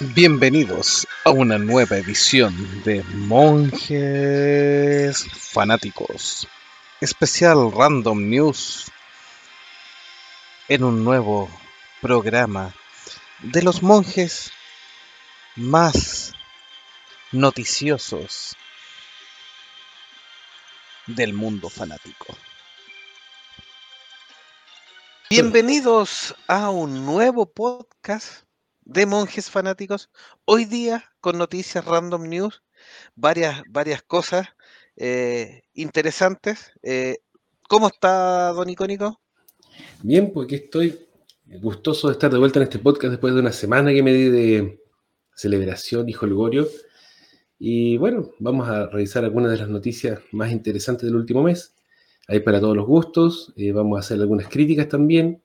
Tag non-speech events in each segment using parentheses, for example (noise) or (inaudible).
Bienvenidos a una nueva edición de Monjes Fanáticos, especial Random News, en un nuevo programa de los monjes más noticiosos del mundo fanático. Bienvenidos a un nuevo podcast de monjes fanáticos. Hoy día con noticias random news, varias, varias cosas eh, interesantes. Eh, ¿Cómo está, don Icónico? Bien, pues aquí estoy gustoso de estar de vuelta en este podcast después de una semana que me di de celebración y holgorio. Y bueno, vamos a revisar algunas de las noticias más interesantes del último mes. Hay para todos los gustos, eh, vamos a hacer algunas críticas también.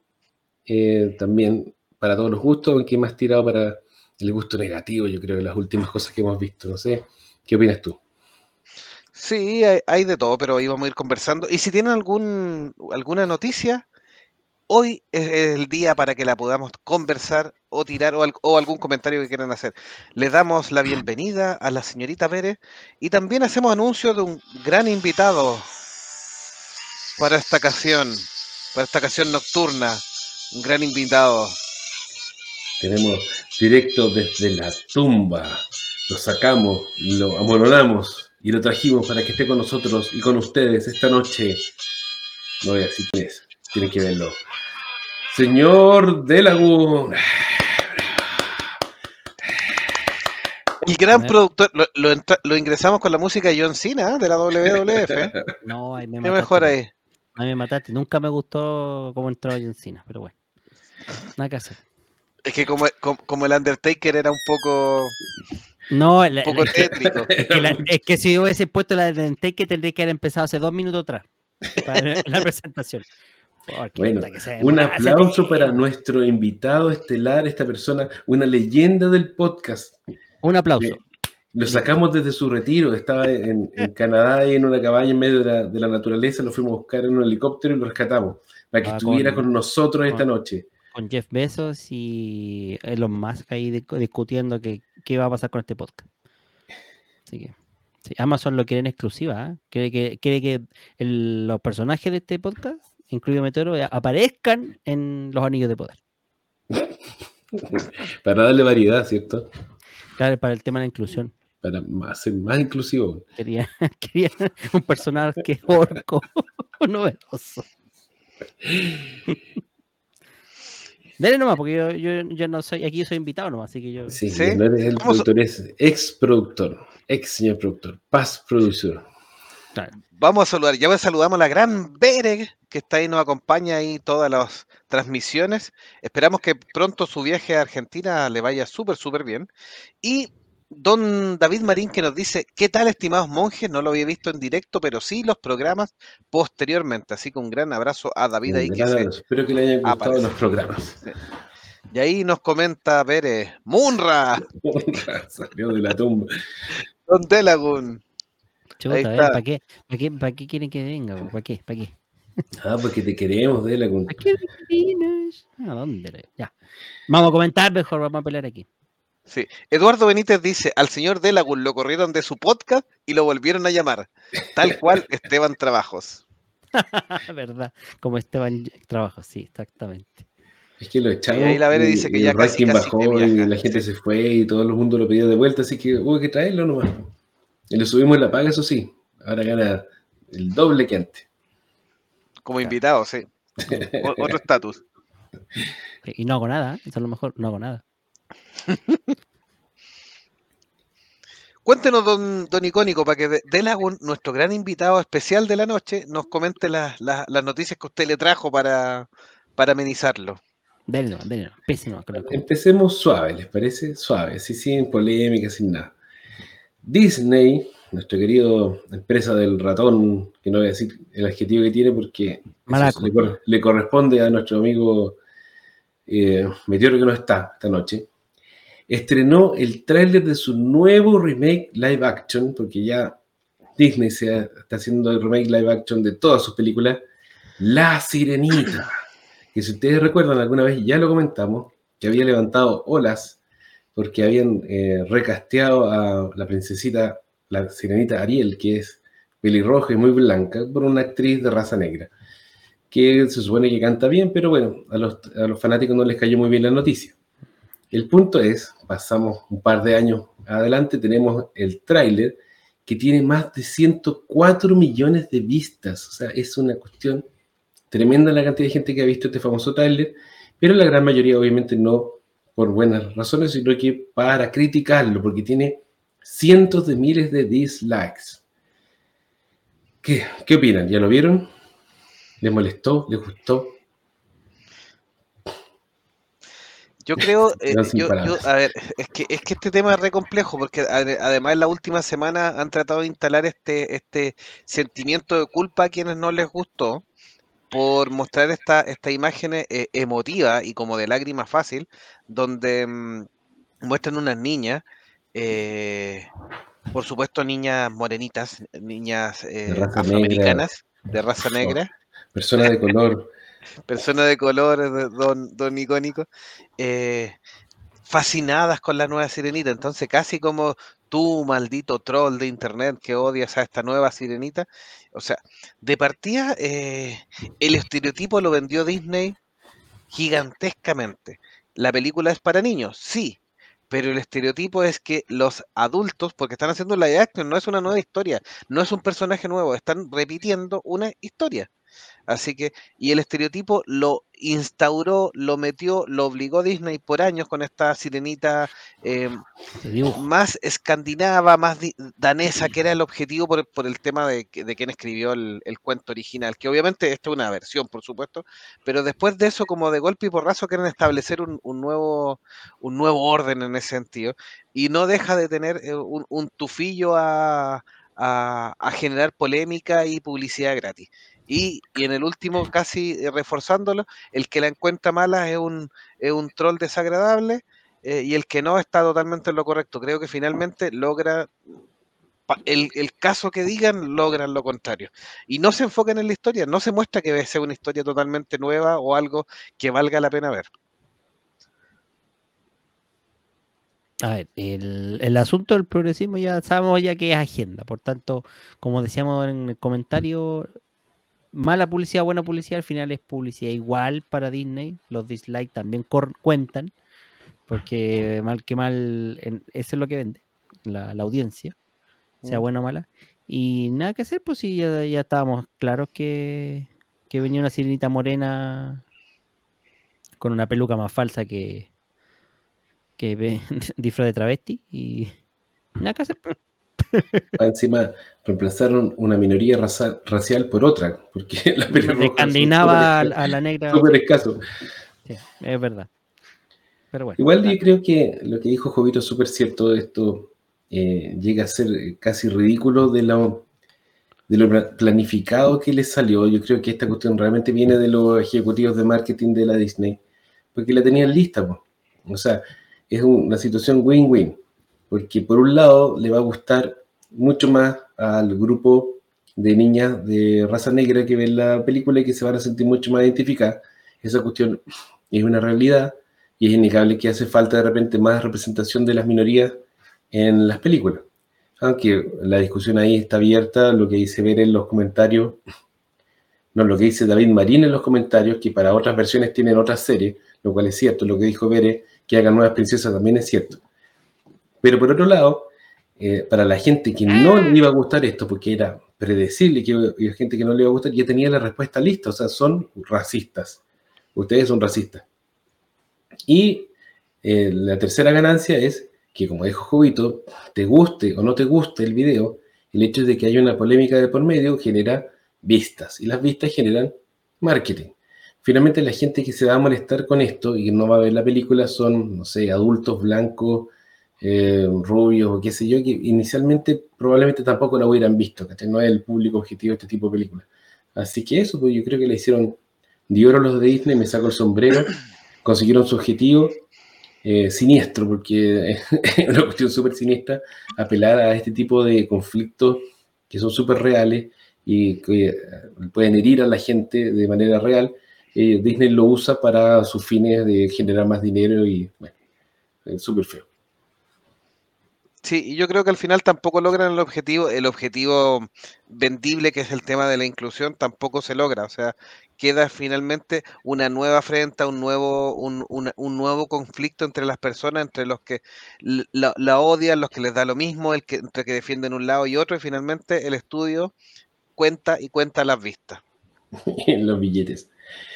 también para todos los gustos, aunque más tirado para el gusto negativo, yo creo, de las últimas cosas que hemos visto. No sé, ¿qué opinas tú? Sí, hay, de todo, pero ahí vamos a ir conversando. Y si tienen algún, alguna noticia, hoy es el día para que la podamos conversar o tirar o, o, algún comentario que quieran hacer. Les damos la bienvenida a la señorita Pérez y también hacemos anuncio de un gran invitado para esta ocasión, para esta ocasión nocturna. Un gran invitado. Tenemos directo desde la tumba. Lo sacamos, lo amononamos y lo trajimos para que esté con nosotros y con ustedes esta noche. No voy a decir quién es, tienen que verlo. Señor Delagun. El gran productor, lo, ingresamos con la música de John Cena ¿eh? de la WWF. (laughs) No, ahí me mataste. mejor ahí? Ahí me mataste. Nunca me gustó cómo entró John Cena, pero bueno. Nada que hacer. Es que como, como, el Undertaker era un poco. No, un poco (laughs) tétrico. Es que, si hubiese puesto el Undertaker tendría que haber empezado hace dos minutos atrás. Para la (laughs) presentación. bueno, un aplauso para nuestro invitado estelar, esta persona, una leyenda del podcast. Un aplauso. Eh, lo sacamos desde su retiro, estaba en, Canadá y en una cabaña en medio de la, naturaleza, lo fuimos a buscar en un helicóptero y lo rescatamos para que ah, estuviera con, nosotros esta noche con Jeff Bezos y Elon Musk ahí discutiendo qué, qué va a pasar con este podcast. Así que Amazon lo quiere en exclusiva. ¿eh? Quiere que, quiere que los personajes de este podcast, incluido Meteoro, aparezcan en los anillos de poder. (laughs) para darle variedad, ¿cierto? Claro, para el tema de la inclusión. Para ser más inclusivo. Quería, (laughs) quería un personaje orco (laughs) novedoso. Dale nomás, porque yo, yo, no soy, aquí yo soy invitado nomás, así que yo. Sí, no eres el productor, es ex productor, ex señor productor, past producer. Vamos a saludar, ya saludamos a la gran Bere, que está ahí, nos acompaña ahí todas las transmisiones. Esperamos que pronto su viaje a Argentina le vaya súper, súper bien. Y Don David Marín que nos dice, ¿qué tal estimados monjes? No lo había visto en directo, pero sí los programas posteriormente. Así que un gran abrazo a David ahí. Que Espero que le hayan gustado los programas. Y ahí nos comenta Pérez, Munra. Munra, salió de la tumba. Don Delagun. ¿para qué? ¿Para qué, ¿Para qué quieren que venga? ¿Para qué? ¿Para qué? Ah, porque te queremos, Delagun. ¿A qué ¿A dónde? Ya. Vamos a comentar mejor, vamos a pelear aquí. Sí. Eduardo Benítez dice, al señor Delagun lo corrieron de su podcast y lo volvieron a llamar. Tal cual (laughs) Esteban Trabajos. (laughs) ¿Verdad? Como Esteban Trabajos, sí, exactamente. Es que lo echaron. Y ahí la Vere dice que ya casi, bajó y la gente se fue y todo el mundo lo pidió de vuelta, así que hubo que traerlo nomás. Y le subimos la paga, eso sí. Ahora gana el doble que antes. Como invitado, sí. (laughs) otro estatus. Y no hago nada, ¿eh? eso es lo mejor, no hago nada. (laughs) Cuéntenos, don, don Icónico, para que Delagun, nuestro gran invitado especial de la noche, nos comente las noticias que usted le trajo para, para amenizarlo. Denlo, denlo, Empecemos suave, ¿les parece? Suave, sí, sin polémica, sin nada. Disney, nuestro querido empresa del ratón, que no voy a decir el adjetivo que tiene porque le, corresponde a nuestro amigo eh, Meteoro que no está esta noche estrenó el tráiler de su nuevo remake live action, porque ya Disney se está haciendo el remake live action de todas sus películas, La Sirenita, que si ustedes recuerdan alguna vez ya lo comentamos, que había levantado olas porque habían eh, recasteado a la princesita, la sirenita Ariel, que es pelirroja y muy blanca, por una actriz de raza negra, que se supone que canta bien, pero bueno, a los, a los fanáticos no les cayó muy bien la noticia. El punto es, pasamos un par de años adelante, tenemos el tráiler que tiene más de 104 millones de vistas. O sea, es una cuestión tremenda la cantidad de gente que ha visto este famoso tráiler, pero la gran mayoría obviamente no por buenas razones, sino que para criticarlo, porque tiene cientos de miles de dislikes. ¿Qué, qué opinan? ¿Ya lo vieron? ¿Les molestó? ¿Les gustó? Yo creo, (laughs) eh, yo, yo, a ver, es que, es que este tema es re complejo, porque además en la última semana han tratado de instalar este, este sentimiento de culpa a quienes no les gustó por mostrar esta, esta imagen eh, emotiva y como de lágrima fácil, donde mm, muestran unas niñas, eh, por supuesto niñas morenitas, niñas raza afroamericanas, de raza negra, Persona de (laughs) color. Personas de color, don, don icónico, eh, fascinadas con la nueva sirenita. Entonces, casi como tú, maldito troll de internet que odias a esta nueva sirenita. O sea, de partida, eh, el estereotipo lo vendió Disney gigantescamente. La película es para niños, sí. Pero el estereotipo es que los adultos, porque están haciendo live action, no es una nueva historia, no es un personaje nuevo, están repitiendo una historia. Así que, y el estereotipo lo instauró, lo metió, lo obligó Disney por años con esta sirenita eh, más escandinava, más danesa, que era el objetivo por, por el tema de, de quien escribió el, el cuento original, que obviamente esta es una versión, por supuesto, pero después de eso, como de golpe y porrazo, quieren establecer un, un nuevo, un nuevo orden en ese sentido, y no deja de tener eh, un, un tufillo a, a- a generar polémica y publicidad gratis. Y, y en el último, casi eh, reforzándolo, el que la encuentra mala es un, es un troll desagradable eh, y el que no está totalmente en lo correcto. Creo que finalmente logra, el, el caso que digan, logran lo contrario. Y no se enfocan en la historia, no se muestra que sea una historia totalmente nueva o algo que valga la pena ver. A ver, el, el asunto del progresismo ya sabemos ya que es agenda, por tanto, como decíamos en el comentario, mala publicidad, buena publicidad, al final es publicidad igual para Disney, los dislikes también cuentan, porque mal que mal, en- eso es lo que vende, la, la audiencia, sea Mm. buena o mala, y nada que hacer, pues sí, ya, ya estábamos claros que, que venía una sirenita morena con una peluca más falsa que, que (laughs) disfraz de travesti y nada que hacer. Pues. (laughs) Encima reemplazaron una minoría raza- racial por otra, porque (laughs) la Escandinava a, súper a la negra. súper escasos. sí, es verdad. Pero bueno. Igual claro. yo creo que lo que dijo Jovito es súper cierto, esto eh, llega a ser casi ridículo de lo, de lo planificado que les salió. Yo creo que esta cuestión realmente viene de los ejecutivos de marketing de la Disney, porque la tenían lista. po. O sea, es una situación win-win, porque por un lado le va a gustar mucho más al grupo de niñas de raza negra que ven la película y que se van a sentir mucho más identificadas. Esa cuestión es una realidad y es innegable que hace falta de repente más representación de las minorías en las películas. Aunque la discusión ahí está abierta, lo que dice ver en los comentarios, no, lo que dice David Marín en los comentarios, que para otras versiones tienen otras series, lo cual es cierto, lo que dijo Bere, que hagan nuevas princesas también es cierto. Pero por otro lado, eh, para la gente que no le iba a gustar esto, porque era predecible que había gente que no le iba a gustar, ya tenía la respuesta lista, o sea, son racistas. Ustedes son racistas. Y eh, la tercera ganancia es que, como dijo Jovito, te guste o no te guste el video, el hecho de que haya una polémica de por medio genera vistas y las vistas generan marketing. Finalmente la gente que se va a molestar con esto y que no va a ver la película son, no sé, adultos blancos, eh, rubios o qué sé yo, que inicialmente probablemente tampoco la hubieran visto, ¿cachai? No es el público objetivo de este tipo de películas. Así que eso, pues yo creo que le hicieron de oro los de Disney, me saco el sombrero, (coughs) consiguieron su objetivo, eh, siniestro, porque (laughs) es una cuestión súper siniestra, apelar a este tipo de conflictos que son súper reales y que eh, pueden herir a la gente de manera real. Eh, Disney lo usa para sus fines de generar más dinero y, bueno, es súper feo. Sí, y yo creo que al final tampoco logran el objetivo, el objetivo vendible que es el tema de la inclusión, tampoco se logra. O sea, queda finalmente una nueva afrenta, un nuevo, un, una- un nuevo conflicto entre las personas, entre los que la, la odian, los que les da lo mismo, el que, entre que defienden un lado y otro, y finalmente el estudio cuenta y cuenta las vistas, (laughs) los billetes.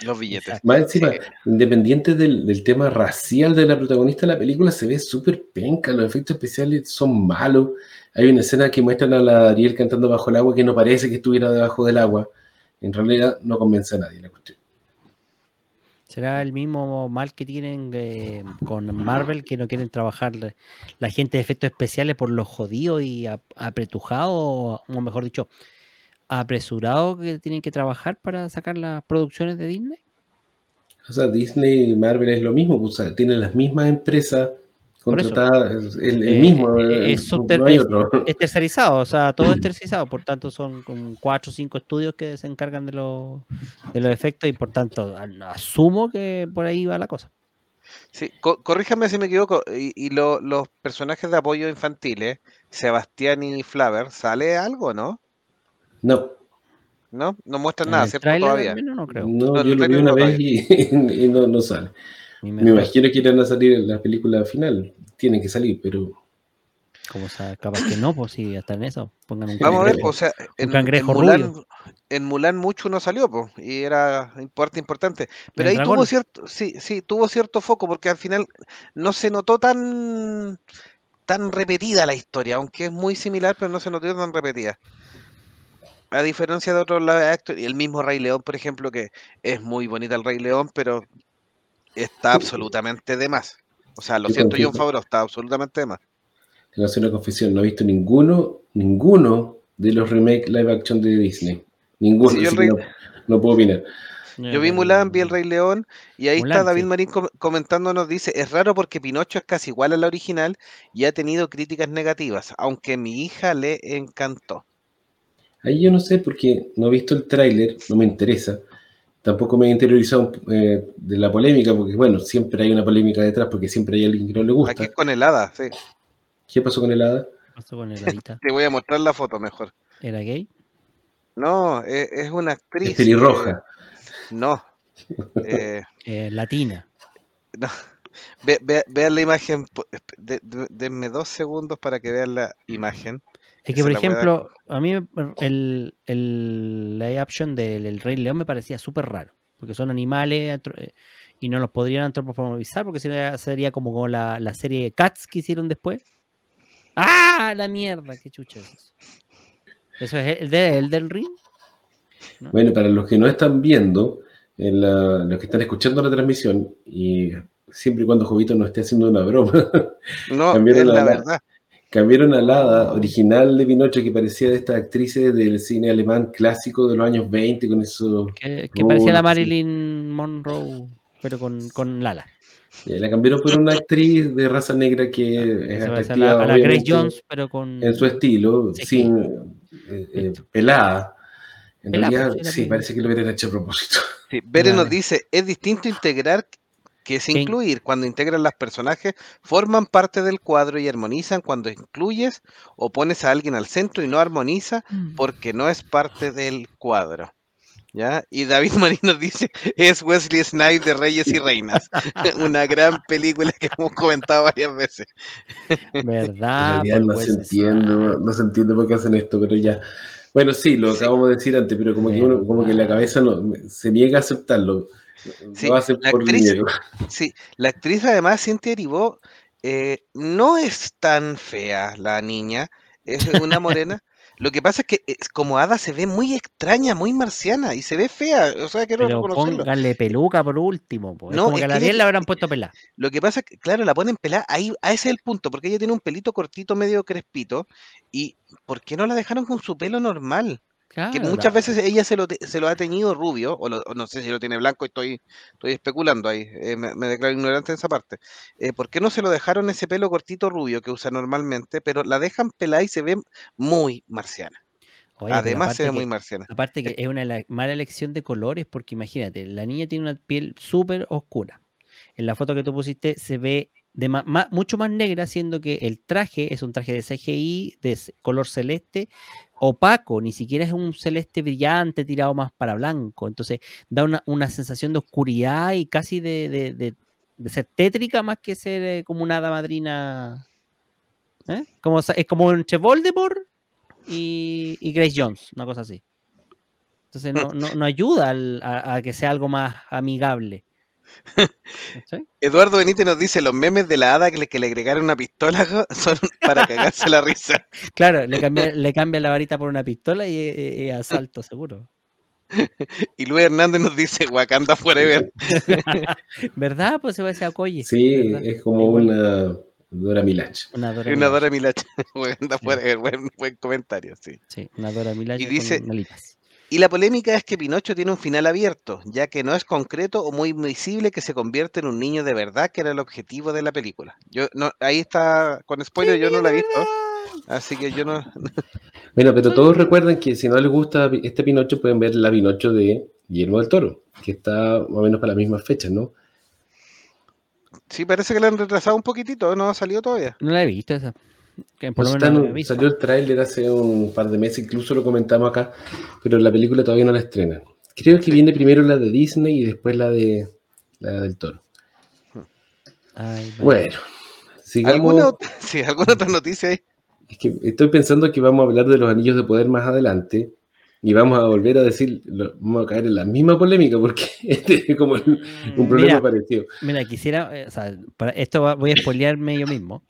Los billetes. Más encima, Sí. independiente del, del tema racial de la protagonista de la película, se ve súper penca, los efectos especiales son malos. Hay una escena que muestran a la Ariel cantando bajo el agua que no parece que estuviera debajo del agua. En realidad no convence a nadie la cuestión. ¿Será el mismo mal que tienen eh, con Marvel, que no quieren trabajar la- la gente de efectos especiales por lo jodido y ap- apretujado, o o mejor dicho, apresurado que tienen que trabajar para sacar las producciones de Disney? O sea, Disney y Marvel es lo mismo, o sea, tienen las mismas empresas contratadas, el, el mismo, eh, es no hay otro. Es tercerizado, o sea, todo es (clears throat) tercerizado, por tanto son como cuatro o cinco estudios que se encargan de, los de los efectos y por tanto asumo que por ahí va la cosa. Sí, co- corríjame si me equivoco, y, y lo- los personajes de apoyo infantiles, Sebastián y Flaver, ¿sale algo, no? No, ¿No? No muestran nada, ¿cierto? Todavía. no creo. no, No, yo lo vi una vez y, (laughs) y no, no sale. Me imagino que irán a salir en la película final, tienen que salir, pero Como sa- capaz que no, pues sí, hasta en eso. Pongan un Vamos a ver, cangrejo. o sea, en, Mulan, rubio. en Mulan mucho no salió, pues, y era parte importante. Pero ahí tuvo cierto, sí, sí, tuvo cierto foco, porque al final no se notó tan, tan repetida la historia, aunque es muy similar, pero no se notó tan repetida. A diferencia de otros live action, y el mismo Rey León, por ejemplo, que es muy bonita el Rey León, pero está absolutamente de más. O sea, lo siento, John Favreau, está absolutamente de más. tengo que hacer una confesión, no he visto ninguno, ninguno de los remake live action de Disney. Ninguno, Sí, Rey- no, no puedo opinar. Yo vi Mulan, vi el Rey León y ahí está David sí. Marín com- comentando, nos dice, es raro porque Pinocho es casi igual a la original y ha tenido críticas negativas, aunque a mi hija le encantó. Ahí yo no sé porque no he visto el tráiler, no me interesa. Tampoco me he interiorizado eh, de la polémica, porque bueno, siempre hay una polémica detrás, porque siempre hay alguien que no le gusta. Aquí es con helada, sí. ¿Qué pasó con el hada? ¿Qué pasó con el Adita? (laughs) Te voy a mostrar la foto mejor. ¿Era gay? No, es, una actriz. Es pelirroja. eh, no. (laughs) Eh, Eh, latina. no. Ve- ve- vean la imagen. po- de- de- denme dos segundos para que vean la imagen. Es que, por ejemplo, a mí me- el, el live action del el Rey León me parecía súper raro, porque son animales eh, y no los podrían antropomorfizar, porque sería, sería como, como la, la serie Cats que hicieron después. ¡Ah! La mierda, qué chucha es eso. ¿Eso es el, de, el del ring? ¿No? Bueno, para los que no están viendo, en la- los que están escuchando la transmisión, y siempre y cuando Jovito no esté haciendo una broma, No, (laughs) es la- verdad. Cambiaron al hada original de Pinocho que parecía de estas actrices del cine alemán clásico de los años 20, con eso. Que, que parecía la. Marilyn Monroe, pero con, con Lala. La cambiaron por una actriz de raza negra que es a atractiva, la, a la Grace Jones, pero con. en su estilo, Sí. sin eh, eh, pelada. En Pelada, realidad, sí, parece que lo hubieran hecho a propósito. Sí, Bere nos dice, es distinto integrar que es incluir. Cuando integran los personajes, forman parte del cuadro y armonizan. Cuando incluyes o pones a alguien al centro y no armoniza porque no es parte del cuadro. ¿Ya? Y David (laughs) Marín nos dice, es Wesley Snipes de Reyes y Reinas. (laughs) Una gran película que hemos comentado varias veces. (laughs) ¿Verdad? no se entiende, no se entiende por qué hacen esto, pero ya. Bueno, sí, lo Sí. acabamos de decir antes, pero como que uno, como que la cabeza no, se niega a aceptarlo. Sí, lo hace la por actriz- dinero. (laughs) Sí, la actriz además, Cintia Eribó, eh, no es tan fea la niña, es una morena. (laughs) Lo que pasa es que es, como Ada se ve muy extraña, muy marciana y se ve fea, o sea, quiero Pero reconocerlo. pónganle peluca por último. po. Es No, como es que a la que 10 ella- la habrán puesto pelada. Lo que pasa es que, claro, la ponen pelada, ahí, a ese es el punto, porque ella tiene un pelito cortito, medio crespito, y ¿por qué no la dejaron con su pelo normal? Que muchas veces ella se lo, te- se lo ha teñido rubio, o, lo- o no sé si lo tiene blanco, estoy, estoy especulando ahí, eh, me, me declaro ignorante en esa parte. Eh, ¿Por qué no se lo dejaron ese pelo cortito rubio que usa normalmente, pero la dejan pelada y se ve muy marciana? Oye, Además se ve muy marciana. Aparte que es una mala elección de colores porque imagínate, la niña tiene una piel súper oscura. En la foto que tú pusiste se ve de mucho más negra, siendo que el traje es un traje de CGI de color celeste, opaco, ni siquiera es un celeste brillante tirado más para blanco. Entonces da una, sensación de oscuridad y casi de, ser tétrica más que ser eh, como una hada madrina. ¿eh? Como, es como entre Voldemort y, y Grace Jones, una cosa así. Entonces no, ayuda a que sea algo más amigable. Eduardo Benítez nos dice, los memes de la hada que le, que le agregaron una pistola (laughs) son para cagarse la risa. (laughs) Claro, le cambia, le cambia la varita por una pistola y es asalto seguro. (laughs) Y Luis Hernández nos dice, Wakanda Forever. ¿Verdad? Pues se va a decir Okoye. Sí, ¿verdad? es como una Dora Milaje. Una Dora Y una. Dora Milaje. Wakanda Forever, buen, buen comentario, sí. Sí, una Dora Milaje Y con dice-. Y la polémica es que Pinocho tiene un final abierto, ya que no es concreto o muy visible que se convierte en un niño de verdad, que era el objetivo de la película. Yo no, ahí está con spoiler, yo no la he visto, así que yo no. (laughs) Bueno, pero todos recuerdan que si no les gusta este Pinocho, pueden ver la Pinocho de Guillermo del Toro, que está más o menos para las mismas fechas, ¿no? Sí, parece que la han retrasado un poquitito, no ha salido todavía. No la he visto esa. Que por lo menos están- salió el tráiler hace un par de meses, incluso lo comentamos acá, pero la película todavía no la estrenan. Creo que viene primero la de Disney y después la de la del Toro. Ay. Bueno, sigamos. ¿Alguna, ot- (laughs) sí, ¿alguna otra noticia ahí? Es que estoy pensando que vamos a hablar de los anillos de poder más adelante y vamos a volver a decir, vamos a caer en la misma polémica porque (laughs) este es como el- un problema Mira, parecido. Mira, quisiera, eh, o sea, para esto va- voy a spoilearme yo mismo.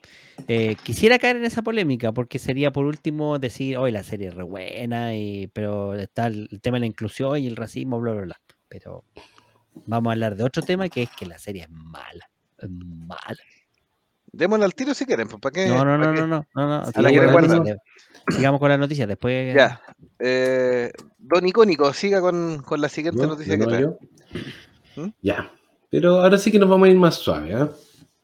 Eh, quisiera caer en esa polémica porque sería por último decir, hoy la serie es re buena, y, pero está el, el tema de la inclusión y el racismo, bla, bla, bla. Pero vamos a hablar de otro tema que es que la serie es mala. Es mala. Démosle al tiro si quieren, pues para qué. No, no, pa' no, qué? no, no, no, no. Sigamos con la recuerda. noticia, Sigamos con la noticia, después. Ya. Eh, don Icónico, siga con, con la siguiente ¿no? noticia ¿De que trae. ¿Mm? Ya. Pero ahora sí que nos vamos a ir más suave. ¿ah?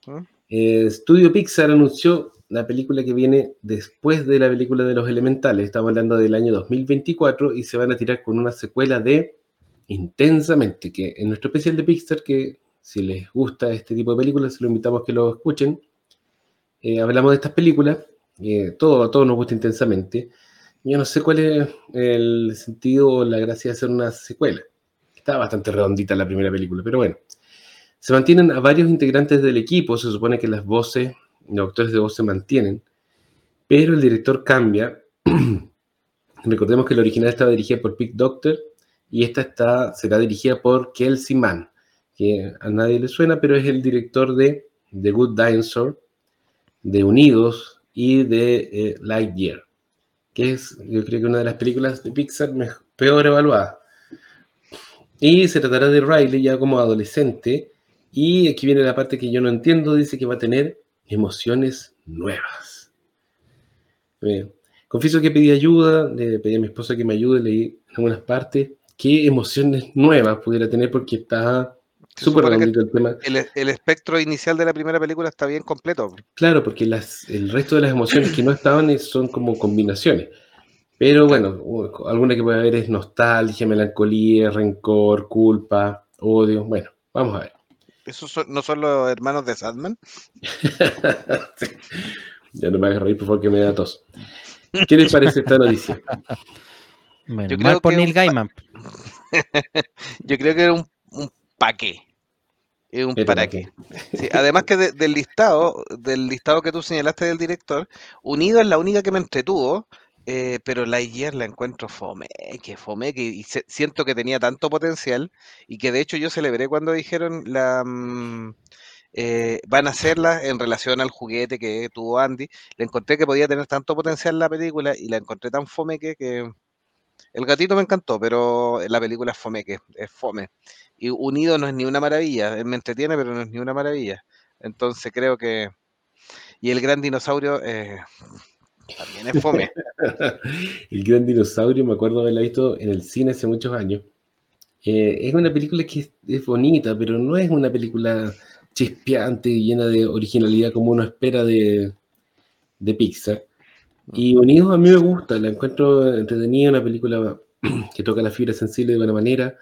¿Mm? Eh, Studio Pixar anunció la película que viene después de la película de los elementales. Estamos hablando del año 2024 y se van a tirar con una secuela de Intensamente, que en nuestro especial de Pixar, que si les gusta este tipo de películas, se lo invitamos a que lo escuchen. Eh, hablamos de estas películas, eh, todo, a todos nos gusta intensamente. Yo no sé cuál es el sentido o la gracia de hacer una secuela. Está bastante redondita la primera película, pero bueno. Se mantienen a varios integrantes del equipo, se supone que las voces, los actores de voz se mantienen, pero el director cambia. (clears throat) Recordemos que la original estaba dirigida por Pete Doctor y esta está, será dirigida por Kelsey Mann, que a nadie le suena, pero es el director de The Good Dinosaur, de Unidos y de eh, Lightyear, que es, yo creo que una de las películas de Pixar mej- peor evaluada. Y se tratará de Riley ya como adolescente. Y aquí viene la parte que yo no entiendo. Dice que va a tener emociones nuevas. Eh, confieso que pedí ayuda, le pedí a mi esposa que me ayude, leí algunas partes qué emociones nuevas pudiera tener porque está Se súper redondito el tema. el, el espectro inicial de la primera película está bien completo. Claro, porque las, el resto de las emociones que no estaban es- son como combinaciones. Pero bueno, alguna que puede haber es nostalgia, melancolía, rencor, culpa, odio. Bueno, vamos a ver. ¿Esos son- no son los hermanos de Sadman? (laughs) Sí. Ya no me hagas reír, por favor, que me da tos. ¿Qué les parece esta noticia? Bueno, Yo mal creo por que Neil Gaiman. (laughs) Yo creo que era un, un paqué. Es un Pero para ¿para qué. Sí, además que de- del listado, del listado que tú señalaste del director, Unido es la única que me entretuvo, eh, pero Lightyear la encuentro fome, que fome, que y se- siento que tenía tanto potencial y que de hecho yo celebré cuando dijeron la mm, eh, van a hacerla en relación al juguete que tuvo Andy. Le encontré que podía tener tanto potencial la película y la encontré tan fome que, que el gatito me encantó, pero la película es fome, que es fome. Y Unido no es ni una maravilla, él me entretiene, pero no es ni una maravilla. Entonces creo que... Y el gran dinosaurio eh, también es fome. (laughs) El gran dinosaurio, me acuerdo haberla visto en el cine hace muchos años. Eh, es una película que es, es bonita, pero no es una película chispeante, llena de originalidad como uno espera de, de Pixar. Y Unidos a mí me gusta, la encuentro entretenida, una película (clears throat) que toca la fibra sensible de buena manera,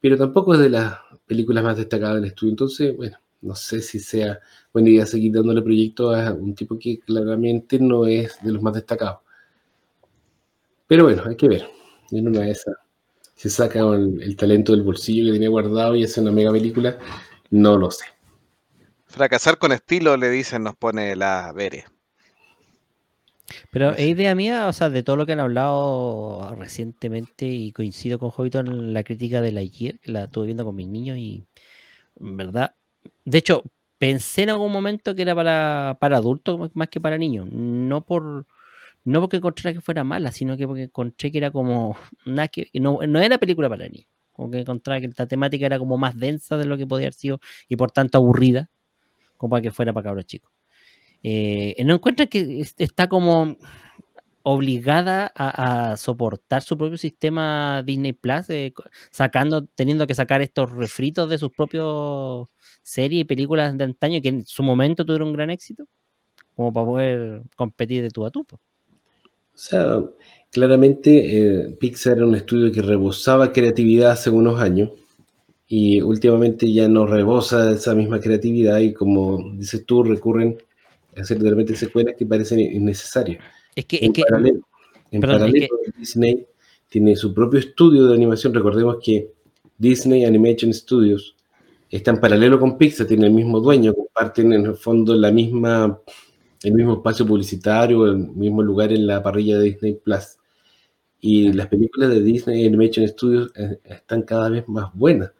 pero tampoco es de las películas más destacadas del estudio. Entonces, bueno, no sé si sea buena idea seguir dándole proyecto a un tipo que claramente no es de los más destacados. Pero bueno, hay que ver. En una de esas saca el, talento del bolsillo que tenía guardado y hace una mega película, no lo sé. Fracasar con estilo, le dicen, nos pone la Vere. Pero es idea mía, o sea, de todo lo que han hablado recientemente y coincido con Jovito en la crítica de la ayer, que la estuve viendo con mis niños y, en verdad, de hecho, pensé en algún momento que era para, para adultos más que para niños, no por no porque encontré que fuera mala, sino que porque encontré que era como (laughs) nada que no, no era película para niños, como que encontraba que la temática era como más densa de lo que podía haber sido y por tanto aburrida, como para que fuera para cabros chicos. Eh, no encuentra que está como obligada a, soportar su propio sistema Disney Plus, eh, sacando, teniendo que sacar estos refritos de sus propios series y películas de antaño que en su momento tuvieron un gran éxito, como para poder competir de tu a tu. O sea, claramente eh, Pixar era un estudio que rebosaba creatividad hace unos años y últimamente ya no rebosa esa misma creatividad y como dices tú, recurren hacer de repente secuelas que parecen innecesarias. Es que, en paralelo, en paralelo Disney tiene su propio estudio de animación. Recordemos que Disney Animation Studios está en paralelo con Pixar, tiene el mismo dueño, comparten en el fondo la misma, el mismo espacio publicitario, el mismo lugar en la parrilla de Disney Plus. Y las películas de Disney Animation Studios eh, están cada vez más buenas.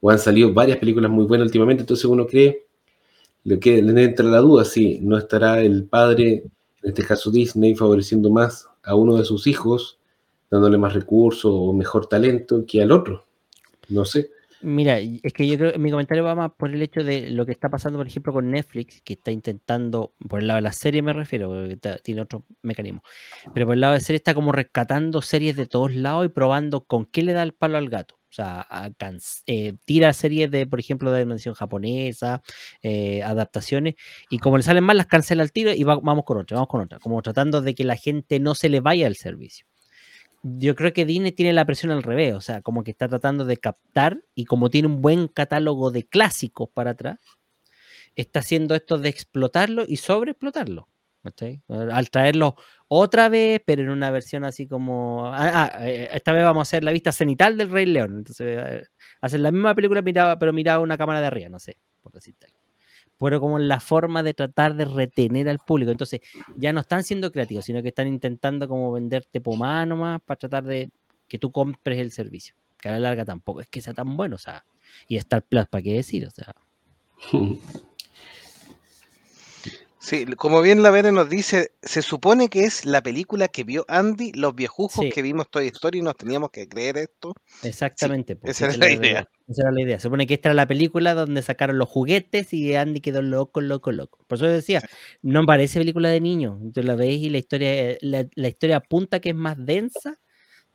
O han salido varias películas muy buenas últimamente, entonces uno cree, lo que le entra la duda, si no estará el padre en este caso Disney, favoreciendo más a uno de sus hijos, dándole más recursos o mejor talento que al otro. No sé. Mira, es que yo creo que mi comentario va más por el hecho de lo que está pasando, por ejemplo, con Netflix, que está intentando, por el lado de la serie me refiero, tiene otro mecanismo, pero por el lado de serie está como rescatando series de todos lados y probando con qué le da el palo al gato. O sea, eh, tira series de, por ejemplo, de dimensión japonesa, eh, adaptaciones, y como le salen mal, las cancela al tiro y vamos con otra, vamos con otra, como tratando de que la gente no se le vaya al servicio. Yo creo que Disney tiene la presión al revés, o sea, como que está tratando de captar y como tiene un buen catálogo de clásicos para atrás, está haciendo esto de explotarlo y sobreexplotarlo. Al traerlo otra vez, pero en una versión así como. Ah, ah, eh, esta vez vamos a hacer la vista cenital del Rey León. Entonces, eh, hacen la misma película, pero miraba una cámara de arriba, no sé, por decirte Pero como la forma de tratar de retener al público. Entonces, ya no están siendo creativos, sino que están intentando como venderte pomada nomás para tratar de que tú compres el servicio. Que a la larga tampoco es que sea tan bueno, o sea. Y Star Plus, ¿para qué decir? O sea. (laughs) Sí, como bien la Vera nos dice, se supone que es la película que vio Andy, los viejujos que vimos Toy Story y nos teníamos que creer esto. Exactamente. esa era la idea. Esa era la idea. Se supone que esta era la película donde sacaron los juguetes y Andy quedó loco, loco, loco. Por eso decía, no parece película de niños. Tú la ves y la historia, la, la historia apunta que es más densa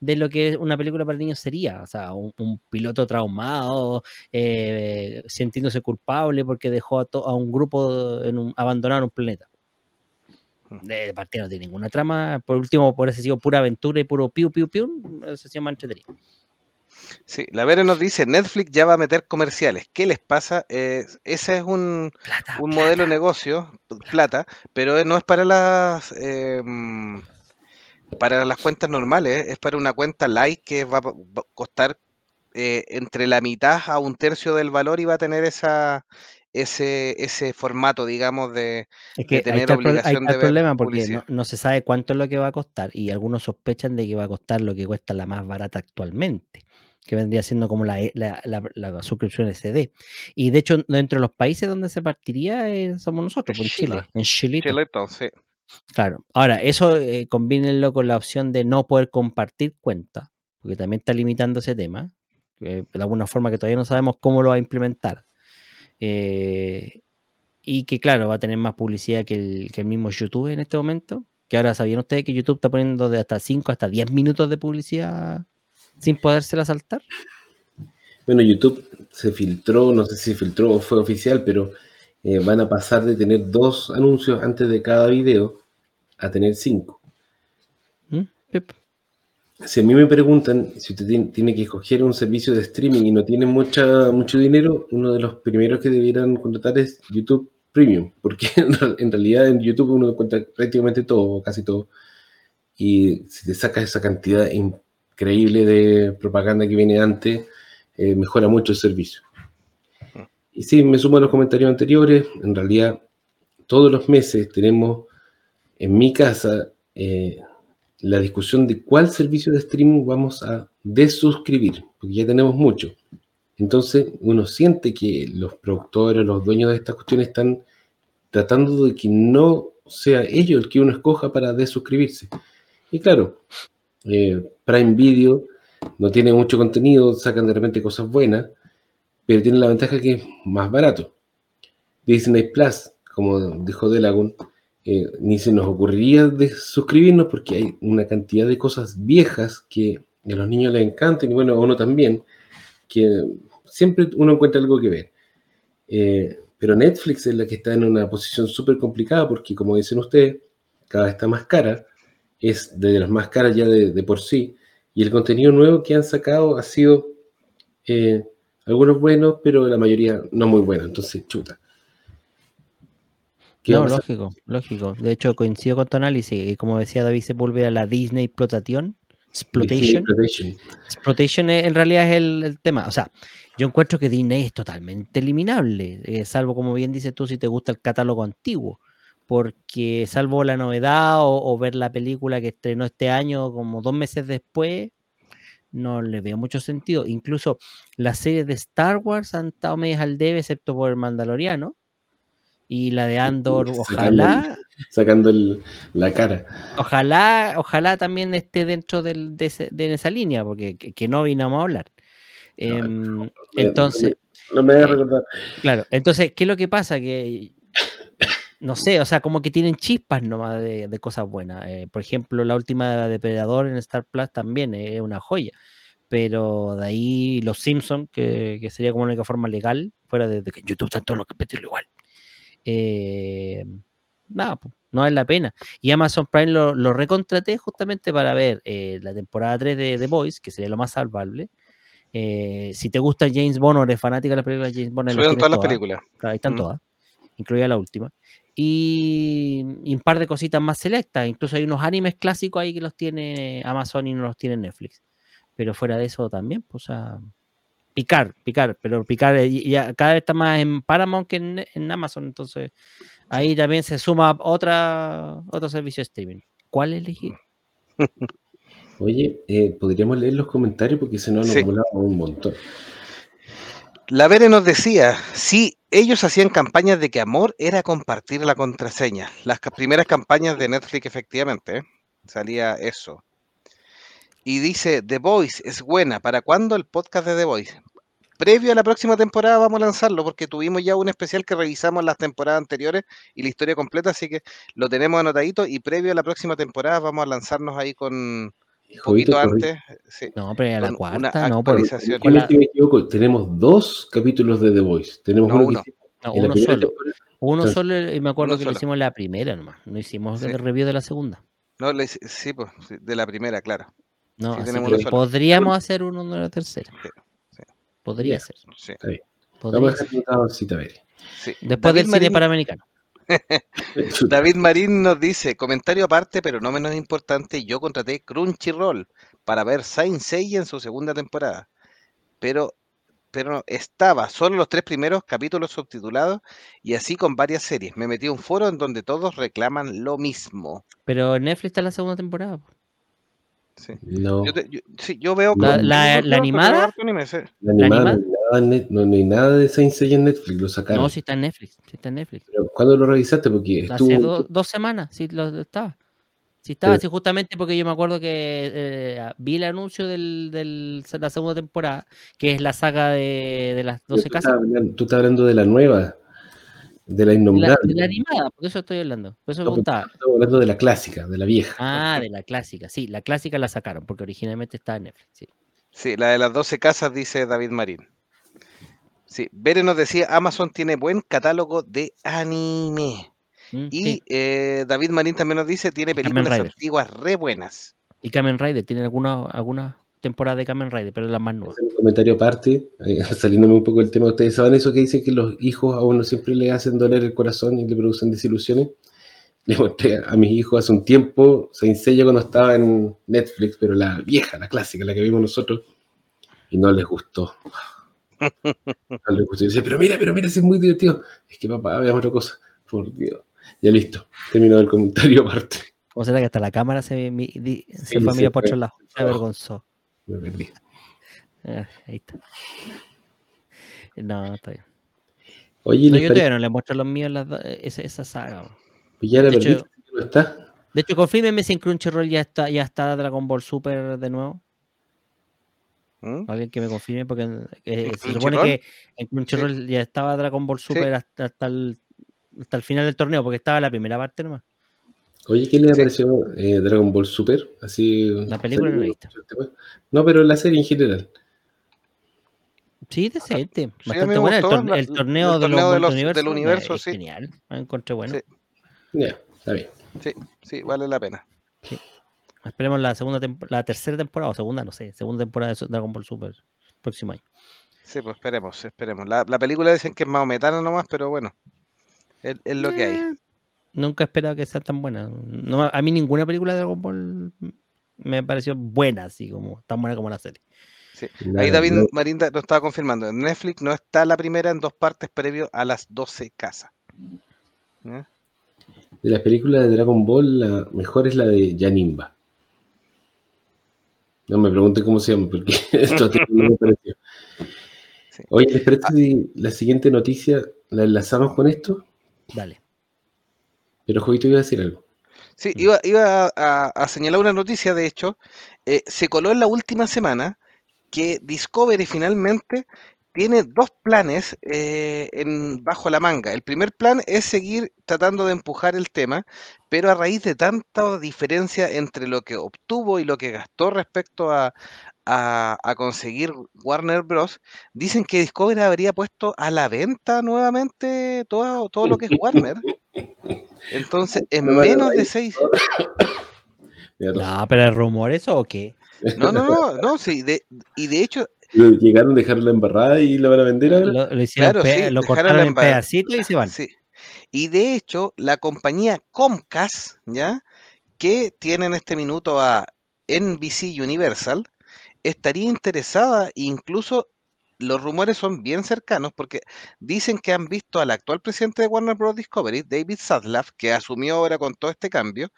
de lo que una película para niños sería. O sea, un, piloto traumado, eh, sintiéndose culpable porque dejó a, un grupo en un, abandonar un planeta. Hmm. De partida no tiene ninguna trama. Por último, por ese sido pura aventura y puro piu, piu, piu, se llama entretenido. Sí, la Vera nos dice, Netflix ya va a meter comerciales. ¿Qué les pasa? ese es un, un modelo de negocio, plata, pero no es para las... Em, para las cuentas normales, es para una cuenta light que va a costar eh, entre la mitad a un tercio del valor y va a tener esa ese, ese formato, digamos, de, que tener obligación de ver problema porque no, se sabe cuánto es lo que va a costar y algunos sospechan de que va a costar lo que cuesta la más barata actualmente que vendría siendo como la, la, la, suscripción SD. Y de hecho, dentro de los países donde se partiría eh, somos nosotros, pues, en Chile. En Chile. Chile sí. Claro. Ahora, eso eh, combínenlo con la opción de no poder compartir cuenta, porque también está limitando ese tema, de alguna forma que todavía no sabemos cómo lo va a implementar. Eh, y que, claro, va a tener más publicidad que el, que el mismo YouTube en este momento. Que ahora sabían ustedes que YouTube está poniendo de hasta 5 hasta 10 minutos de publicidad sin podérsela saltar. Bueno, YouTube se filtró, no sé si filtró o fue oficial, pero eh, van a pasar de tener dos anuncios antes de cada video a tener cinco. ¿Mm? si a mí me preguntan si usted tiene, que escoger un servicio de streaming y no tiene mucha, mucho dinero, uno de los primeros que debieran contratar es YouTube Premium, porque (laughs) en realidad en YouTube uno encuentra prácticamente todo, casi todo, y si te sacas esa cantidad increíble de propaganda que viene antes, eh, mejora mucho el servicio. Y sí, me sumo a los comentarios anteriores, en realidad todos los meses tenemos en mi casa eh, la discusión de cuál servicio de streaming vamos a desuscribir, porque ya tenemos mucho. Entonces uno siente que los productores, los dueños de estas cuestiones están tratando de que no sea ellos el que uno escoja para desuscribirse. Y claro, eh, Prime Video no tiene mucho contenido, sacan de repente cosas buenas, pero tiene la ventaja que es más barato. Disney Plus, como dijo Delagun, eh, ni se nos ocurriría de suscribirnos porque hay una cantidad de cosas viejas que a los niños les encantan y bueno, a uno también, que siempre uno encuentra algo que ver. Eh, pero Netflix es la que está en una posición súper complicada porque, como dicen ustedes, cada vez está más cara, es de las más caras ya de, por sí, y el contenido nuevo que han sacado ha sido eh, algunos buenos, pero la mayoría no muy buenos, entonces chuta. ¿Qué va No, lógico, lógico. De hecho, coincido con tu análisis. Y como decía David Sepúlveda, la Disney explotación, exploitation, Exploitation. en realidad es el, el tema. O sea, yo encuentro que Disney es totalmente eliminable, eh, salvo como bien dices tú, si te gusta el catálogo antiguo. Porque salvo la novedad o, o ver la película que estrenó este año como dos meses después, no le veo mucho sentido. Incluso las series de Star Wars han estado medias al debe, excepto por el Mandaloriano. Y la de (laughs) Andor, Sacando- ojalá, (laughs) Sacando el- la cara. Ojalá, ojalá también esté dentro del- de, ese- de esa línea, porque que, que no vinimos a hablar. Em, me- entonces, No me voy a eh, recordar. claro, entonces, ¿qué es lo que pasa? Que no sé, o sea, como que tienen chispas nomás de, de cosas buenas. Eh, por ejemplo, la última de Depredador en Star Plus también es una joya. Pero de ahí los Simpsons, que, que sería como la única forma legal, fuera de, de que en YouTube están todos los capítulos igual. Eh, nada, pues, no vale la pena. Y Amazon Prime lo, lo recontraté justamente para ver eh, la temporada 3 de The Boys, que sería lo más salvable. Eh, si te gusta James Bond o eres fanática de la película de James Bond, las todas las películas. Claro, ahí están Mm. todas, incluida la última. Y, y un par de cositas más selectas. Incluso hay unos animes clásicos ahí que los tiene Amazon y no los tiene Netflix. Pero fuera de eso también, pues, o sea, picar, picar, pero picar eh, ya cada vez está más en Paramount que en, en Amazon. Entonces, ahí también se suma otra, otro servicio de streaming. ¿Cuál elegir? (laughs) Oye, eh, podríamos leer los comentarios porque se nos han Sí. un montón. La Vere nos decía, sí, ellos hacían campañas de que amor era compartir la contraseña. Las primeras campañas de Netflix, efectivamente, ¿eh? salía eso. Y dice, The Voice es buena. ¿Para cuándo el podcast de The Voice? Previo a la próxima temporada vamos a lanzarlo porque tuvimos ya un especial que revisamos las temporadas anteriores y la historia completa, así que lo tenemos anotadito y previo a la próxima temporada vamos a lanzarnos ahí con un poquito antes. sí. No, pero a la cuarta, no, por, actualización. por la- corrígeme si me equivoco, tenemos dos capítulos de The Voice. Tenemos No, uno, que no, solo. temporada. Uno solo, y me acuerdo uno que lo hicimos la primera nomás. No hicimos Sí. el review de la segunda. No, le sí, pues, de la primera, claro. No, Sí, así tenemos que podríamos hacer uno de la tercera. Sí, sí. Podría ser. Sí, podría Vamos a ser. Después David del cine Marín- panamericano. (laughs) David Marín nos dice, comentario aparte, pero no menos importante, yo contraté Crunchyroll para ver Saint Seiya en su segunda temporada, pero, pero estaba solo los tres primeros capítulos subtitulados y así con varias series. Me metí un foro en donde todos reclaman lo mismo. Pero en Netflix está la segunda temporada. Sí. No, Yo, te- yo- sí, yo veo... La- la- animada? anime, sí. la animada, animada? no, no, hay nada de Saint Seiya en Netflix, lo sacaron. No, sí está en Netflix. Sí está en Netflix. Pero, ¿Cuándo lo revisaste? Porque estuvo. Hace do- dos semanas, sí lo estaba. Sí estaba, sí, justamente porque yo me acuerdo que eh, vi el anuncio de del, la segunda temporada, que es la saga de, de las pero 12 tú, casas. estás hablando, tú estás hablando de la nueva, de la De la, innombrable. de la animada, por eso estoy hablando. Por eso No, preguntaba. estamos hablando de la clásica, de la vieja. Ah, de la clásica. Sí, la clásica la sacaron, porque originalmente estaba en Netflix. Sí. Sí, la de las 12 casas, dice David Marín. Sí, Bere nos decía, Amazon tiene buen catálogo de anime. Mm, Y sí. eh, David Marín también nos dice, tiene películas antiguas re buenas. Y Kamen Rider, tiene alguna, alguna temporada de Kamen Rider, pero es la más nueva. Un comentario aparte, eh, (laughs) saliéndome un poco del tema, ustedes saben eso que dicen que los hijos a uno siempre le hacen doler el corazón y le producen desilusiones. Le mostré a mis hijos hace un tiempo, se Seiya cuando estaba en Netflix, pero la vieja, la clásica, la que vimos nosotros, y no les gustó. No les gustó. Y dice, pero mira, pero mira, es muy divertido. Es que papá, veamos otra cosa. Por Dios. Ya listo, terminado el comentario aparte. ¿Cómo será que hasta la cámara se, mi- di- se Sí, fue a mirar por otro lado? Se avergonzó. Me perdí. Ah, ahí está. No, está bien. Oye, No, ¿les yo todavía no le muestro los míos las do- esa, esa saga. que ya la de hecho- ¿No está? De hecho, confírmeme si en Crunchyroll ya está, ya está Dragon Ball Super de nuevo. ¿Mm? Alguien que me confirme, porque eh, ¿En se supone que en Crunchyroll ya estaba Dragon Ball Super hasta, hasta el, hasta el final del torneo, porque estaba la primera parte nomás. Oye, ¿qué le Sí. pareció eh, Dragon Ball Super? Así, La película no la he visto. No, pero la serie en general. Sí, decente. Bastante me buena. El, torne- la- el torneo, el de torneo los, de los- del universo, es sí. Genial. Lo encontré bueno. Sí. Ya, está bien. Sí, vale la pena. Esperemos la segunda la tercera temporada o segunda, no sé, segunda temporada de Dragon Ball Super próximo año. Sí, pues esperemos, esperemos. La, la película dicen que es maometana nomás, pero bueno, es, es lo que hay. Eh, Nunca he esperado que sea tan buena. No, a mí ninguna película de Dragon Ball me pareció buena, así como tan buena como la serie. Ahí David no- Marinda lo estaba confirmando. En Netflix no está la primera en dos partes previo a las 12 casas. ¿Ya? de las películas de Dragon Ball, la mejor es la de Yanimba. No me pregunten cómo se llama, porque (laughs) esto no me pareció. Sí. Oye, ¿les si la siguiente noticia la enlazamos con esto? Dale. Pero Jovito iba a decir algo. Sí, Mm. iba, iba a, a señalar una noticia, de hecho, eh, se coló en la última semana que Discovery finalmente tiene dos planes eh, en, bajo la manga. El primer plan es seguir tratando de empujar el tema, pero a raíz de tanta diferencia entre lo que obtuvo y lo que gastó respecto a, a- a conseguir Warner Bros., dicen que Discovery habría puesto a la venta nuevamente todo, todo lo que es (laughs) Warner. Entonces, (laughs) en No, menos de seis... (coughs) No. Pero ¿es rumor eso o qué? No, no, no, no, sí, de, y de hecho, Llegaron a dejar la embarrada y la van a vender ahora. Lo, lo hicieron Claro, sí, lo cortaron en pedacitos y se van. sí. Y de hecho, la compañía Comcast, ¿ya? Que tiene en este minuto a NBC Universal, estaría interesada, incluso los rumores son bien cercanos, porque dicen que han visto al actual presidente de Warner Bros. Discovery, David Zaslav, que asumió ahora con todo este cambio,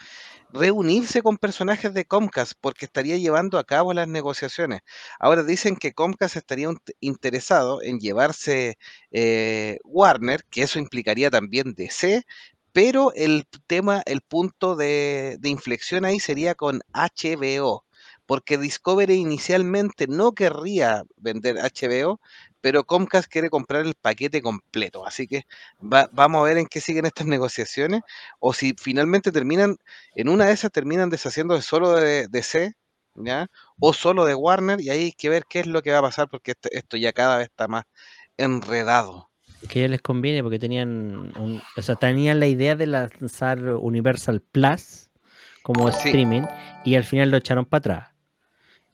reunirse con personajes de Comcast porque estaría llevando a cabo las negociaciones. Ahora dicen que Comcast estaría interesado en llevarse eh, Warner, que eso implicaría también DC, pero el tema, el punto de inflexión ahí sería con HBO, porque Discovery inicialmente no querría vender HBO, pero Comcast quiere comprar el paquete completo. Así que va- vamos a ver en qué siguen estas negociaciones o si finalmente terminan, en una de esas terminan deshaciéndose solo de DC, ¿ya? O solo de Warner, y ahí hay que ver qué es lo que va a pasar, porque esto, esto ya cada vez está más enredado. Que a ellos les conviene porque tenían, un- o sea, tenían la idea de lanzar Universal Plus como Sí. streaming y al final lo echaron para atrás.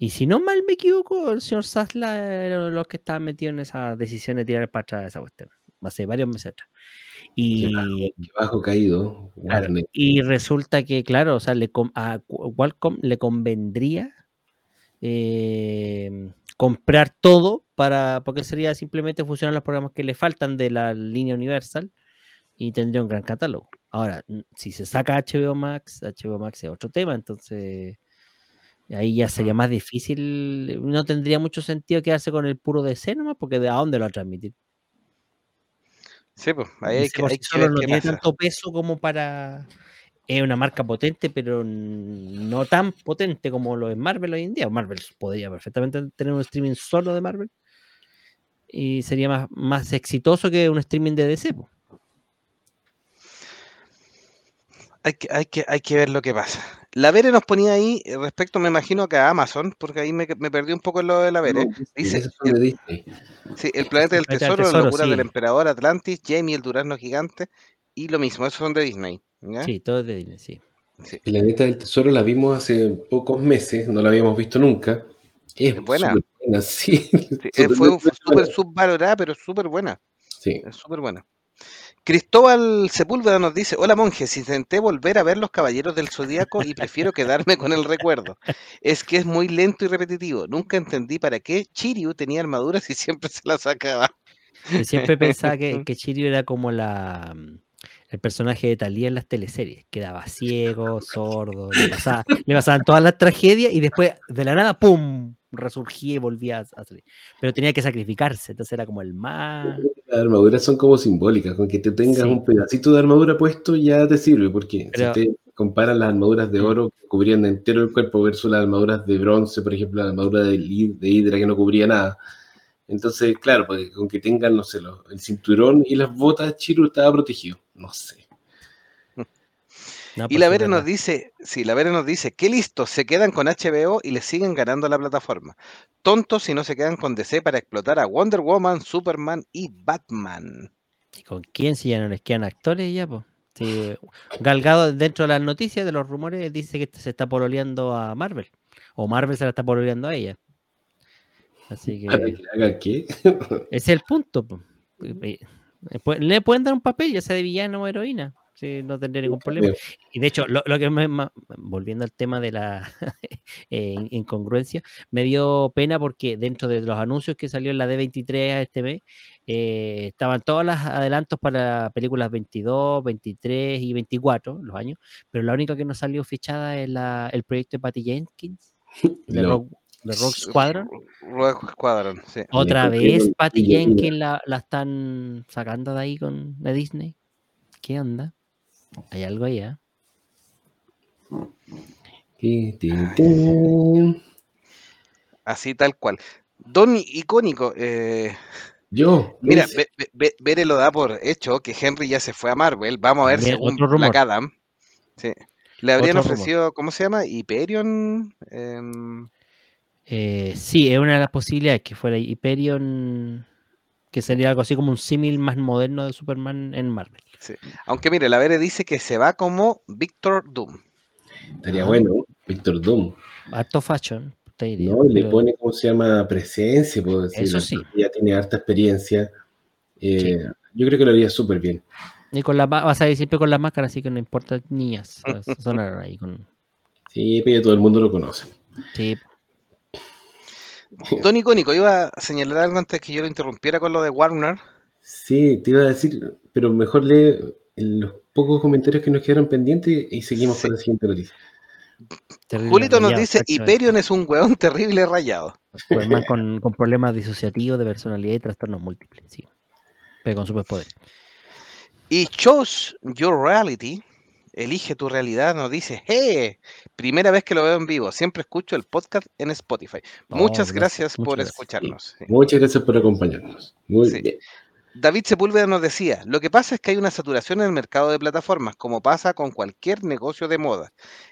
Y si no mal me equivoco, el señor Sasla era uno de los que estaba metido en esa decisión de tirar para atrás esa cuestión. Hace varios meses atrás. Y, Qué bajo caído. Claro, Warner. y resulta que, claro, o sea, le a Qu- Qualcomm le convendría eh, comprar todo para, porque sería simplemente funcionar los programas que le faltan de la línea Universal y tendría un gran catálogo. Ahora, si se saca HBO Max, HBO Max es otro tema, entonces ahí ya sería más difícil, no tendría mucho sentido quedarse con el puro DC nomás, porque de a dónde lo va a transmitir. Sí, pues ahí hay que, hay que ver no qué tiene pasa. tanto peso como para. Es una marca potente, pero no tan potente como lo es Marvel hoy en día. Marvel podría perfectamente tener un streaming solo de Marvel y sería más, más exitoso que un streaming de DC. Hay que, hay que, hay que ver lo que pasa. La Vere nos ponía ahí eh, respecto, me imagino que a Amazon, porque ahí me, me perdí un poco en lo de la Vere. No, dice- esos son de Disney. Sí, el planeta del tesoro, la locura del emperador Atlantis, Jamie el durazno gigante y lo mismo, esos son de Disney. ¿ya? Sí, todo es de Disney, sí. Sí. Planeta del Tesoro la vimos hace pocos meses, no la habíamos visto nunca. Es Es buena. súper buena, (laughs) sí. Sí, eh, fue Súper subvalorada, pero súper buena. Sí. Es súper buena. Cristóbal Sepúlveda nos dice, hola monjes, intenté volver a ver Los Caballeros del Zodíaco y prefiero (laughs) quedarme con el recuerdo. Es que es muy lento y repetitivo. Nunca entendí para qué Chiryu tenía armaduras y siempre se las sacaba. Yo siempre pensaba que, (laughs) que era como la el personaje de Talía en las teleseries. Quedaba (laughs) ciego, sordo, (laughs) le, pasaba- le pasaban todas las tragedias y después de la nada, ¡pum! resurgía y volvía a salir. Pero tenía que sacrificarse, entonces era como el más. Las armaduras son como simbólicas, con que te tengas Sí. un pedacito de armadura puesto ya te sirve, porque Pero- si te comparas las armaduras de Mm. oro que cubrían entero el cuerpo versus las armaduras de bronce, por ejemplo, la armadura de Hydra que no cubría nada. Entonces, claro, pues, con que tengan, no sé, los- el cinturón y las botas, Chiru estaba protegido. No sé. No, Y pues la Vera nos dice, sí, la Vera nos dice, qué listo, se quedan con HBO y le siguen ganando la plataforma. Tontos si no se quedan con DC para explotar a Wonder Woman, Superman y Batman. ¿Y con quién si ya no les quedan actores ya, pues? Sí, Galgado dentro de las noticias, de los rumores, dice que se está pololeando a Marvel. O Marvel se la está pololeando a ella. Así ¿Para que que haga qué? ese (laughs) es el punto. po. Eh, eh, Le pueden dar un papel, ya sea de villano o heroína. Sí, no tendría ningún problema. Y de hecho, lo, lo que me, volviendo al tema de la (laughs) eh, in- incongruencia, me dio pena porque dentro de los anuncios que salió en la D23 este mes, eh, estaban todos los adelantos para películas 22, 23 y 24, los años, pero la única que no salió fichada es la- el proyecto de Patty Jenkins, de, No. Rogue, de Rogue Squadron. Rogue Squadron, sí. Otra vez Patty Jenkins la, la están sacando de ahí con de Disney. ¿Qué onda? Hay algo ¿eh? Tin. Así tal cual. Don Icónico, eh, Yo. mira, ¿ves? Be- Be- Be- Bere lo da por hecho que Henry ya se fue a Marvel. Vamos a ver según otro rumor. Black Adam. Sí. Le habrían Otro rumor. ofrecido, ¿cómo se llama? Hyperion. em, Eh, sí, es una de las posibilidades que fuera Hyperion, que sería algo así como un símil más moderno de Superman en Marvel. aunque mire, la Bere dice que se va como Victor Doom. Estaría Ah. bueno. Víctor Doom. Harto fashion, te diría. ¿no? Y le pero- pone, ¿cómo se llama? Presencia, puedo decir. Eso sí. Ya tiene harta experiencia. Eh, Yo creo que lo haría súper bien. Y con la vas a ir siempre con la máscara, así que no importa niñas. ahí con. Sí, pero ya todo el mundo lo conoce. Sí, (laughs) Don Icónico, iba a señalar algo antes que yo lo interrumpiera con lo de Warner. Sí, te iba a decir, pero mejor lee los pocos comentarios que nos quedaron pendientes y seguimos Sí. con la siguiente noticia. terrible Julito nos dice. Hyperion es un hueón terrible rayado. (laughs) Con, con problemas disociativos de personalidad y trastornos múltiples, sí. Pero con superpoder. Y Chose Your Reality, elige tu realidad, nos dice, ¡hey! Primera vez que lo veo en vivo, siempre escucho el podcast en Spotify. Oh, muchas gracias, gracias, muchas por gracias. escucharnos. sí. Muchas gracias por acompañarnos. Muy Sí. bien. David Sepúlveda nos decía, lo que pasa es que hay una saturación en el mercado de plataformas, como pasa con cualquier negocio de moda.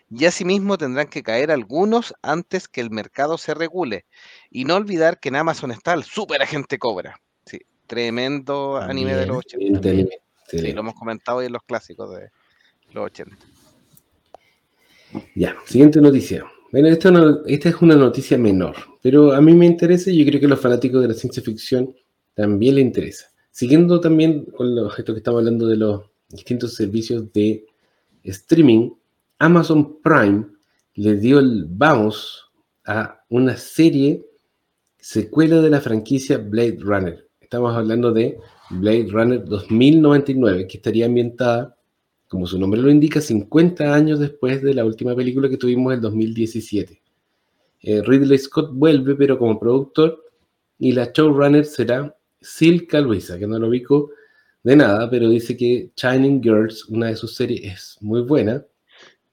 Y asimismo tendrán que caer algunos antes que el mercado se regule. Y no olvidar que en Amazon está el super agente cobra. Sí, tremendo anime de los 80. Excelente anime. Sí, lo hemos comentado hoy en los clásicos de los 80. Ya, siguiente noticia. Bueno, esta, es una noticia menor, pero a mí me interesa y yo creo que a los fanáticos de la ciencia ficción también le interesa. Siguiendo también con los, esto que estamos hablando de los distintos servicios de streaming, Amazon Prime le dio el vamos a una serie secuela de la franquicia Blade Runner. Estamos hablando de Blade Runner 2099, que estaría ambientada como su nombre lo indica, 50 años después de la última película que tuvimos en 2017. Eh, Ridley Scott vuelve, pero como productor, y la showrunner será Silka Luisa, que no lo ubico de nada, pero dice que Shining Girls, una de sus series, es muy buena.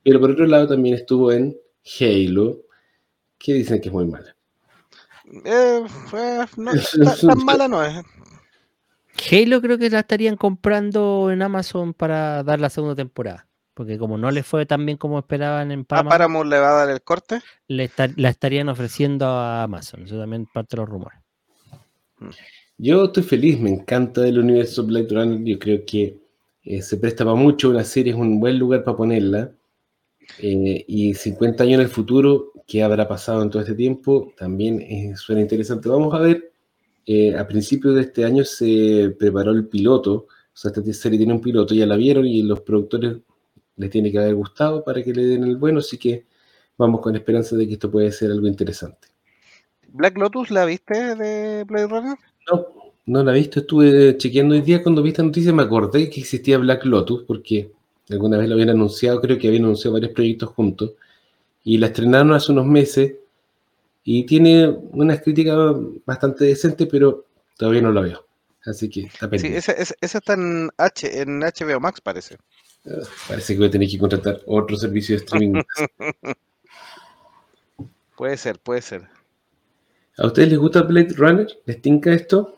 Pero por otro lado también estuvo en Halo, que dicen que es muy mala. Eh, ta- tan mala no es. Halo creo que la estarían comprando en Amazon para dar la segunda temporada. Porque como no le fue tan bien como esperaban en ¿A Paramount, Paramount le va a dar el corte? le esta- la estarían ofreciendo a Amazon. Eso también parte de los rumores. Yo estoy feliz, me encanta el universo Blade Runner. Yo creo que eh, se presta para mucho. Una serie es un buen lugar para ponerla. Eh, y 50 años en el futuro, ¿qué habrá pasado en todo este tiempo? También eh, suena interesante. Vamos a ver, eh, a principios de este año se preparó el piloto, o sea, esta serie tiene un piloto, ya la vieron y los productores les tiene que haber gustado para que le den el bueno, así que vamos con esperanza de que esto puede ser algo interesante. ¿Black Lotus la viste de Blade Runner? No, no la he visto, estuve chequeando hoy día cuando vi esta noticia, me acordé que existía Black Lotus, porque alguna vez lo habían anunciado, creo que habían anunciado varios proyectos juntos, y la estrenaron hace unos meses, y tiene unas críticas bastante decentes, pero todavía no la veo. Así que está Sí, pendiente. esa, esa- esa está en, H, en HBO Max, parece. Ah, Parece que voy a tener que contratar otro servicio de streaming. (laughs) Puede ser, puede ser. ¿A ustedes les gusta Blade Runner? ¿Les tinca esto?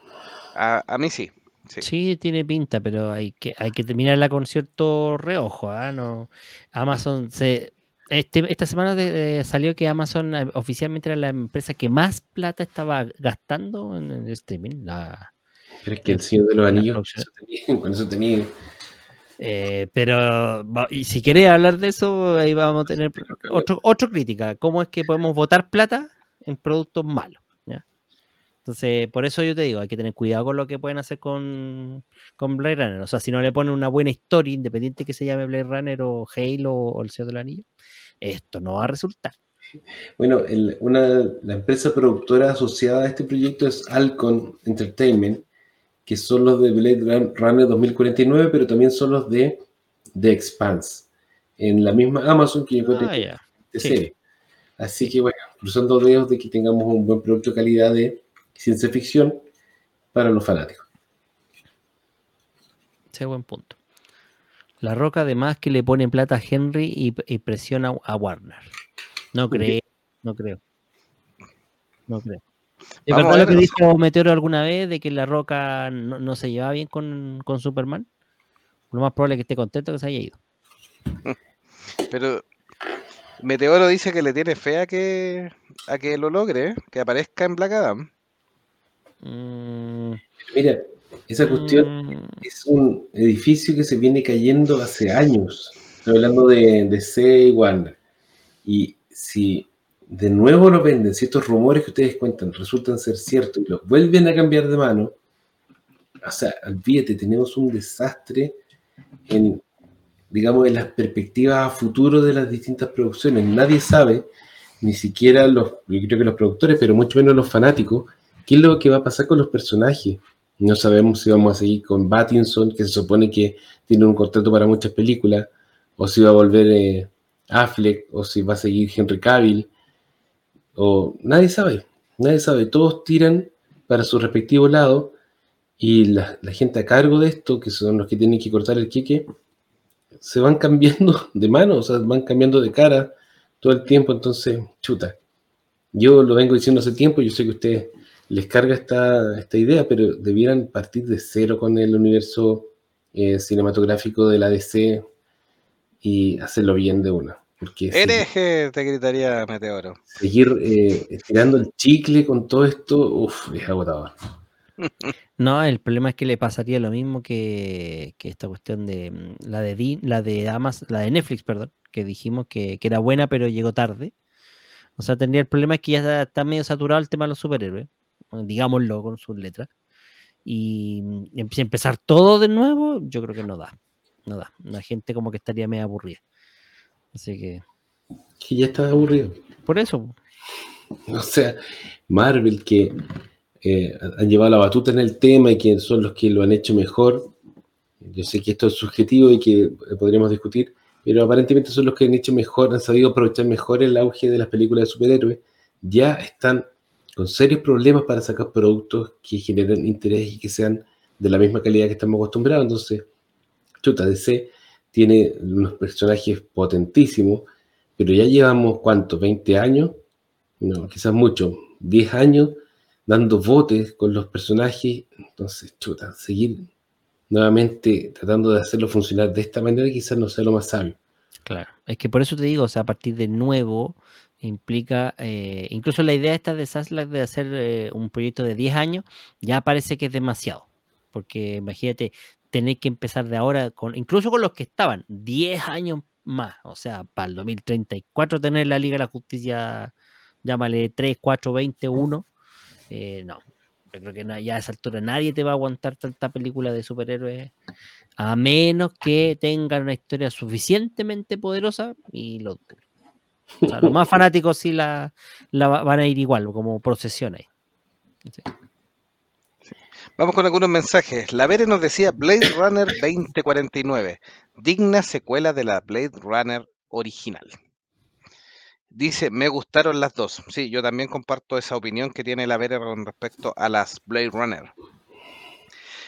A, a mí sí. sí. Sí, tiene pinta, pero hay que, hay que terminarla con cierto reojo. ¿ah? No, Amazon se. Este, esta semana de- eh, salió que Amazon eh, oficialmente era la empresa que más plata estaba gastando en el streaming. La, Pero es que el Señor de los Anillos, producción. eso tenía- con eso tenía. eh, pero y si querés hablar de eso, ahí vamos a tener otro, otro crítica. ¿Cómo es que podemos votar plata en productos malos? ¿ya? Entonces, por eso yo te digo, hay que tener cuidado con lo que pueden hacer con, con Blade Runner. O sea, si no le ponen una buena historia, independiente que se llame Blade Runner o Halo o El Señor del Anillo, esto no va a resultar. Bueno, el- una, la empresa productora asociada a este proyecto es Alcon Entertainment, que son los de Blade Run- Runner 2049, pero también son los de The Expanse, en la misma Amazon que yo Ah, sí. Así que bueno, cruzando dedos de que tengamos un buen producto de calidad de ciencia ficción para los fanáticos. Ese es buen punto. La Roca, además, que le pone plata a Henry y, y presiona a Warner. No creo, no creo. No creo. ¿Es verdad lo que dijo Meteoro alguna vez de que La Roca no, no se llevaba bien con, con Superman? Lo más probable es que esté contento que se haya ido. (laughs) Pero Meteoro dice que le tiene fe a que, a que lo logre, que aparezca en Black Adam. Mm, Mira, esa cuestión mm, es un edificio que se viene cayendo hace años. Estoy hablando de, de C y Warner. Y si de nuevo lo venden, si estos rumores que ustedes cuentan resultan ser ciertos y los vuelven a cambiar de mano, o sea, olvídate, tenemos un desastre en, digamos, en las perspectivas a futuro de las distintas producciones. Nadie sabe, ni siquiera los, yo creo que los productores, pero mucho menos los fanáticos, qué es lo que va a pasar con los personajes. No sabemos si vamos a seguir con Pattinson, que se supone que tiene un contrato para muchas películas, o si va a volver eh, Affleck, o si va a seguir Henry Cavill, o nadie sabe, nadie sabe. Todos tiran para su respectivo lado y la, gente a cargo de esto, que son los que tienen que cortar el queque, se van (laughs) cambiando de mano, o sea, van cambiando de cara todo el tiempo, entonces, chuta. Yo lo vengo diciendo hace tiempo, yo sé que ustedes les carga esta, esta idea, pero debieran partir de cero con el universo eh, cinematográfico de la DC y hacerlo bien de una. Porque Hereje, te gritaría Meteoro. seguir, eh, estirando el chicle con todo esto, uff, es agotador. (laughs) No, el problema es que le pasaría lo mismo que, que esta cuestión de mm, la de la de Amazon, la de Netflix, perdón, que dijimos que, que era buena pero llegó tarde. O sea, tendría el problema es que ya está, está medio saturado el tema de los superhéroes, digámoslo con sus letras. Y mm, em- empezar todo de nuevo, yo creo que no da. No da. La gente como que estaría medio aburrida. Así que, Que ya está aburrido. por eso. O sea, Marvel que eh, han llevado la batuta en el tema y que son los que lo han hecho mejor. Yo sé que esto es subjetivo y que eh, podríamos discutir, pero aparentemente son los que han hecho mejor, han sabido aprovechar mejor el auge de las películas de superhéroes. Ya están con serios problemas para sacar productos que generen interés y que sean de la misma calidad que estamos acostumbrados. Entonces, chuta, DC tiene unos personajes potentísimos, pero ya llevamos, ¿cuánto? ¿20 años? No, quizás mucho, 10 años dando votos con los personajes. Entonces, chuta, seguir nuevamente tratando de hacerlo funcionar de esta manera quizás no sea lo más sabio. Claro, es que por eso te digo, a partir de nuevo implica, eh, incluso la idea esta de Saslack de hacer eh, un proyecto de 10 años, ya parece que es demasiado, porque imagínate tener que empezar de ahora, con, incluso con los que estaban 10 años más. O sea, para el 2034 tener la Liga de la Justicia, llámale 3, 4, 20, 1. eh, no, yo creo que ya a esa altura nadie te va a aguantar tanta película de superhéroes a menos que tengan una historia suficientemente poderosa y lo. (laughs) Los más fanáticos sí la, la va- van a ir igual, como procesión ahí. Vamos con algunos mensajes. La Vere nos decía Blade Runner 2049, digna secuela de la Blade Runner original. Dice, me gustaron las dos. Sí, yo también comparto esa opinión que tiene la Vere con respecto a las Blade Runner.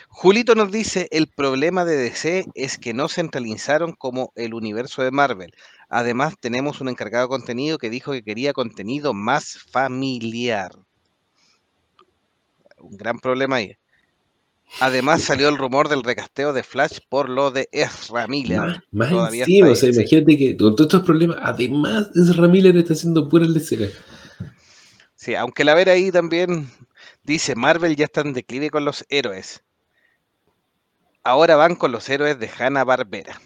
Julito nos dice, el problema de DC es que no centralizaron como el universo de Marvel. Además, tenemos un encargado de contenido que dijo que quería contenido más familiar. Un gran problema ahí. Además salió el rumor del recasteo de Flash por lo de Ezra Miller. Más, más Todavía encima, o sea, sí. imagínate que con todos estos problemas, además, Ezra Miller está haciendo puras leceras. Sí, aunque la ver ahí también dice, Marvel ya está en declive con los héroes. Ahora van con los héroes de Hanna Barbera.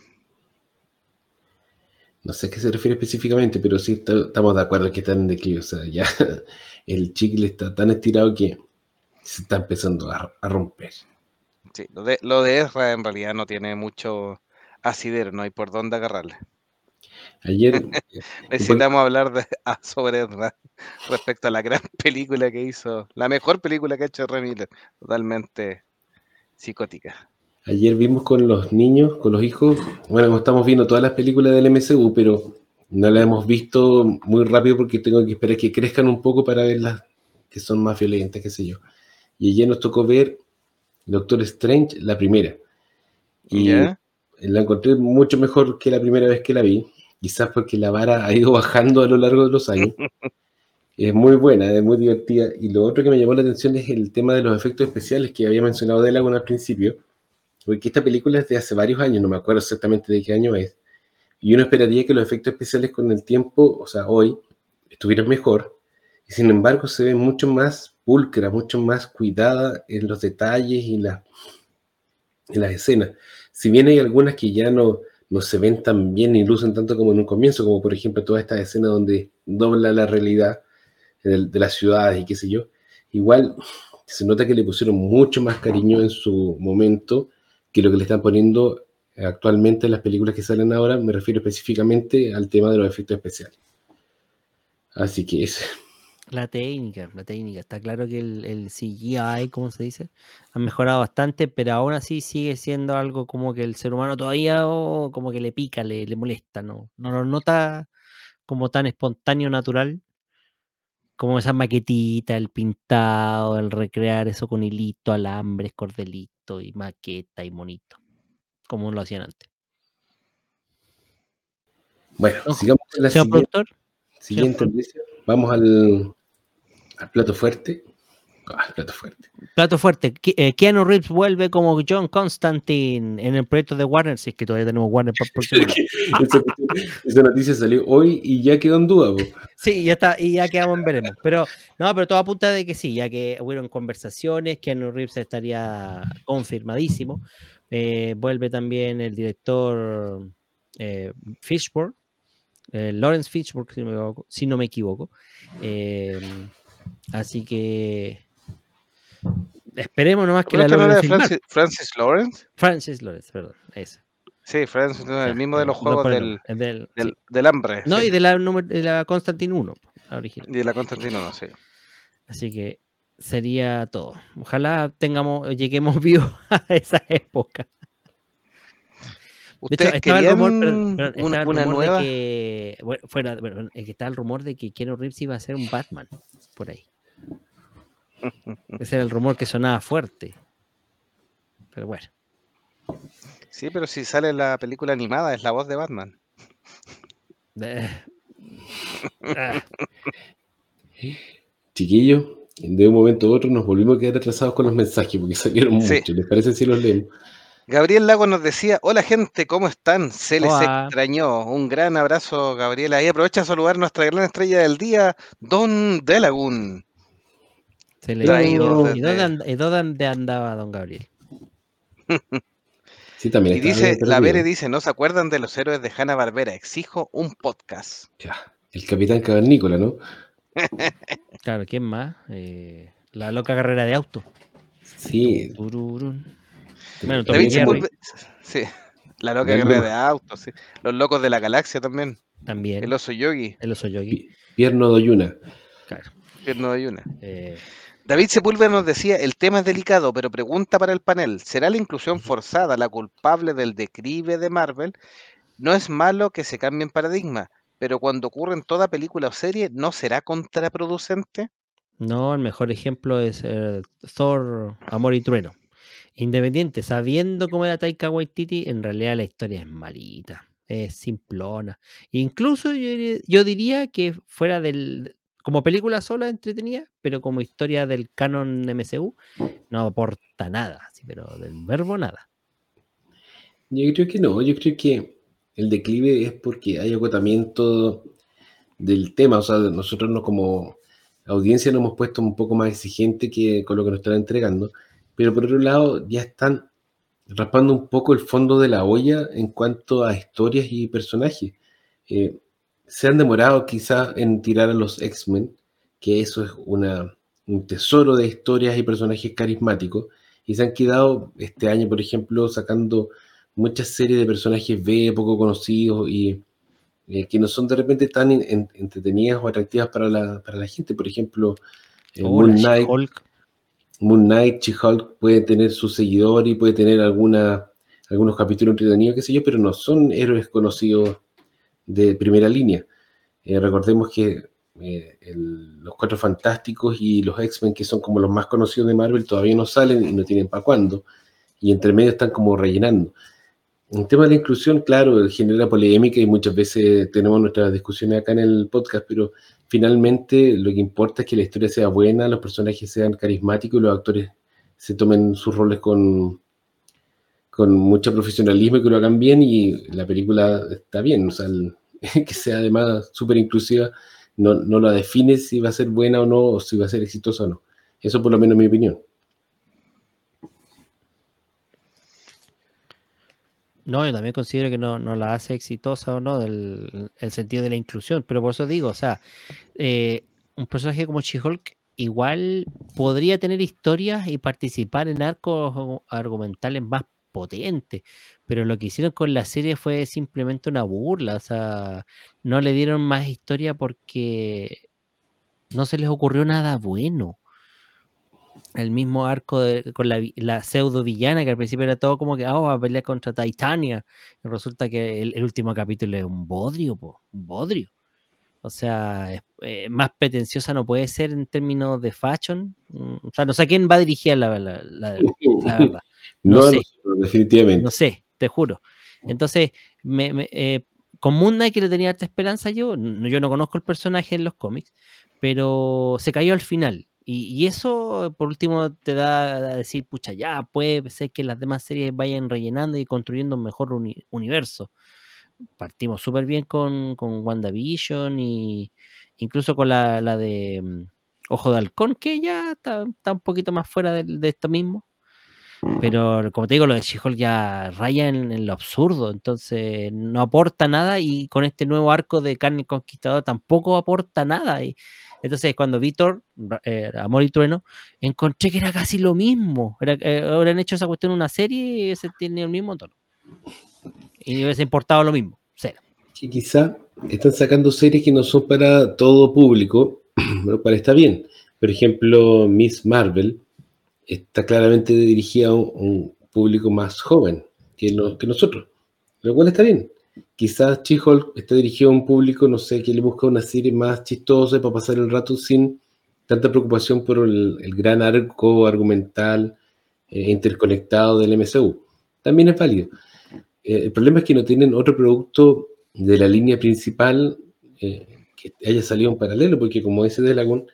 No sé a qué se refiere específicamente, pero sí está- estamos de acuerdo que están en declive. O sea, ya (laughs) el chicle está tan estirado que se está empezando a, a romper. Sí, lo de, lo de Ezra en realidad no tiene mucho asidero, no hay por dónde agarrarle. Ayer, (laughs) Necesitamos hablar de, (laughs) ah, sobre Ezra respecto a la gran película que hizo, la mejor película que ha hecho Ezra Miller, totalmente psicótica. Ayer vimos con los niños, con los hijos, bueno, estamos viendo todas las películas del MCU, pero no las hemos visto muy rápido porque tengo que esperar que crezcan un poco para ver las que son más violentas, qué sé yo. Y ayer nos tocó ver Doctor Strange, la primera. Y la encontré mucho mejor que la primera vez que la vi, quizás porque la vara ha ido (laughs) bajando a lo largo de los años. (laughs) Es muy buena, es muy divertida. Y lo otro que me llamó la atención es el tema de los efectos especiales que había mencionado Delagun al principio, porque esta película es de hace varios años, no me acuerdo exactamente de qué año es. Y uno esperaría que los efectos especiales con el tiempo, o sea, hoy, estuvieran mejor. Y sin embargo, se ve mucho más pulcra, mucho más cuidada en los detalles y la, en las escenas. Si bien hay algunas que ya no, no se ven tan bien ni lucen tanto como en un comienzo, como por ejemplo toda esta escena donde dobla la realidad de, de las ciudades y qué sé yo, igual se nota que le pusieron mucho más cariño en su momento que lo que le están poniendo actualmente en las películas que salen ahora, me refiero específicamente al tema de los efectos especiales. Así que es, La técnica, la técnica. Está claro que el, CGI, como se dice, ha mejorado bastante, pero aún así sigue siendo algo como que el ser humano todavía oh, como que le pica, le, le molesta, ¿no? No lo nota como tan espontáneo, natural, como esa maquetita, el pintado, el recrear eso con hilito, alambres, y maqueta y monito, como lo hacían antes. bueno, No, sigamos con la Señor siguiente, productor, siguiente. Vamos al, al plato fuerte. Ah, plato fuerte. plato fuerte. Eh, Keanu Reeves vuelve como John Constantine en el proyecto de Warner, si es que todavía tenemos Warner para (laughs) esa, (laughs) esa noticia salió hoy y ya quedó en duda. Sí, ya está, y ya quedamos en veremos. Pero no, pero todo apunta de que sí, ya que hubieron conversaciones, Keanu Reeves estaría confirmadísimo. Eh, vuelve también el director eh, Fishburne, eh, Lawrence Fishburne, si no me equivoco. si no me equivoco. Así que esperemos nomás que ¿Pero la logren de. Francis, Francis Lawrence? Francis Lawrence, perdón, ese. Sí, Francis, Ya, el mismo de los juegos del, del- del, sí. del hambre. No, sí, y de la, de la Constantine 1, la original. y de la Constantino, no sé. Así que sería todo. Ojalá tengamos, lleguemos (laughs) vivos a esa época. De hecho, ¿Ustedes estaba el rumor, perdón, perdón, una, estaba el una rumor nueva? de que, bueno, fuera, bueno, que estaba el rumor de que Keanu Reeves iba a ser un Batman por ahí. Ese era el rumor que sonaba fuerte. Pero bueno, Sí, pero si sale la película animada, es la voz de Batman. eh, ah, Chiquillos, de un momento a otro nos volvimos a quedar atrasados con los mensajes porque salieron Sí. muchos. ¿Les parece si los leemos? Gabriel Lago nos decía, hola gente, ¿cómo están? Se les Hola. extrañó. Un gran abrazo, Gabriel. Ahí aprovecha a saludar a nuestra gran estrella del día, Don Delagun. Se le Traído ¿Y desde- dónde, and- y dónde andaba don Gabriel? Sí, también Y dice, la. Bere dice, ¿no se acuerdan de los héroes de Hanna Barbera? Exijo un podcast. Ya, el Capitán Cavernícola, ¿no? (laughs) Claro, ¿quién más? Eh, la loca carrera de auto. Sí. Bueno, David sí. La loca carrera de autos, sí. Los locos de la galaxia también. también. El oso yogi, El oso yogi. Pi- Pierno Doyuna. Claro. pierno de ayuna. Eh, David Sepúlveda nos decía, el tema es delicado, pero pregunta para el panel, ¿será la inclusión forzada la culpable del declive de Marvel? No es malo que se cambien paradigma, pero cuando ocurre en toda película o serie, ¿no será contraproducente? no, el mejor ejemplo es eh, Thor, Amor y Trueno. Independiente, sabiendo cómo era Taika Waititi, en realidad la historia es malita, es simplona. Incluso yo, yo diría que fuera del, como película sola entretenida, pero como historia del canon MCU, no aporta nada, así, pero del verbo nada. Yo creo que no, yo creo que el declive es porque hay agotamiento del tema, o sea, nosotros no como audiencia nos hemos puesto un poco más exigente que con lo que nos están entregando, pero por otro lado ya están raspando un poco el fondo de la olla en cuanto a historias y personajes. Eh, se han demorado quizás en tirar a los X-Men, que eso es una, un tesoro de historias y personajes carismáticos, y se han quedado este año, por ejemplo, sacando muchas series de personajes B poco conocidos y eh, que no son de repente tan en- en- entretenidas o atractivas para la, para la gente. Por ejemplo, eh, Oh, Moon Knight, Moon Knight, She-Hulk puede tener su seguidor y puede tener alguna, algunos capítulos entretenidos, qué sé yo, pero no son héroes conocidos de primera línea. Eh, recordemos que eh, los Cuatro Fantásticos y los X-Men, que son como los más conocidos de Marvel, todavía no salen y no tienen para cuándo. Y entre medio están como rellenando. El tema de inclusión, claro, genera polémica y muchas veces tenemos nuestras discusiones acá en el podcast, pero finalmente lo que importa es que la historia sea buena, los personajes sean carismáticos y los actores se tomen sus roles con, con mucho profesionalismo y que lo hagan bien y la película está bien, o sea, (laughs) que sea además súper inclusiva no, no la define si va a ser buena o no, o si va a ser exitosa o no. Eso por lo menos es mi opinión. No, yo también considero que no, no la hace exitosa o no, del el sentido de la inclusión, pero por eso digo, o sea, eh, un personaje como She-Hulk igual podría tener historias y participar en arcos argumentales más potentes, pero lo que hicieron con la serie fue simplemente una burla, o sea, no le dieron más historia porque no se les ocurrió nada bueno el mismo arco de- con la, pseudo villana que al principio era todo como que ah, va a pelear contra Titania y resulta que el, el último capítulo es un bodrio, po, un bodrio. O sea, es- eh, más pretenciosa no puede ser en términos de fashion. Mm, O sea, no sé a quién va dirigida la, la, la- la (laughs) verdad. No, No no sé. definitivamente. No sé, te juro. Entonces, me, me- eh, con Moon Knight que le tenía harta esperanza yo, n- yo no conozco el personaje en los cómics, pero se cayó al final. Y, y eso, por último, te da a decir, pucha, ya puede ser que las demás series vayan rellenando y construyendo un mejor uni- universo. Partimos súper bien con, con WandaVision y incluso con la, la de mm, Ojo de Halcón, que ya está, está un poquito más fuera del- de, esto mismo. Pero como te digo, lo de She-Hulk ya raya en, en lo absurdo, entonces no aporta nada y con este nuevo arco de Carne Conquistador tampoco aporta nada. Y, entonces cuando Víctor, Amor y Trueno, encontré que era casi lo mismo. Era, eh, habrían hecho esa cuestión en una serie y ese tiene el mismo tono. Y hubiese importado lo mismo, cero. que quizá están sacando series que no son para todo público, (clears throat) lo cual está bien. Por ejemplo, Miss Marvel está claramente dirigida a un, público más joven que, nosotros, lo cual está bien. Quizás She-Hulk está dirigido a un público, no sé, que le busca una serie más chistosa para pasar el rato sin tanta preocupación por el, gran arco argumental eh, interconectado del MCU. También es válido. Eh, el problema es que no tienen otro producto de la línea principal eh, que haya salido en paralelo, porque como dice Delagun,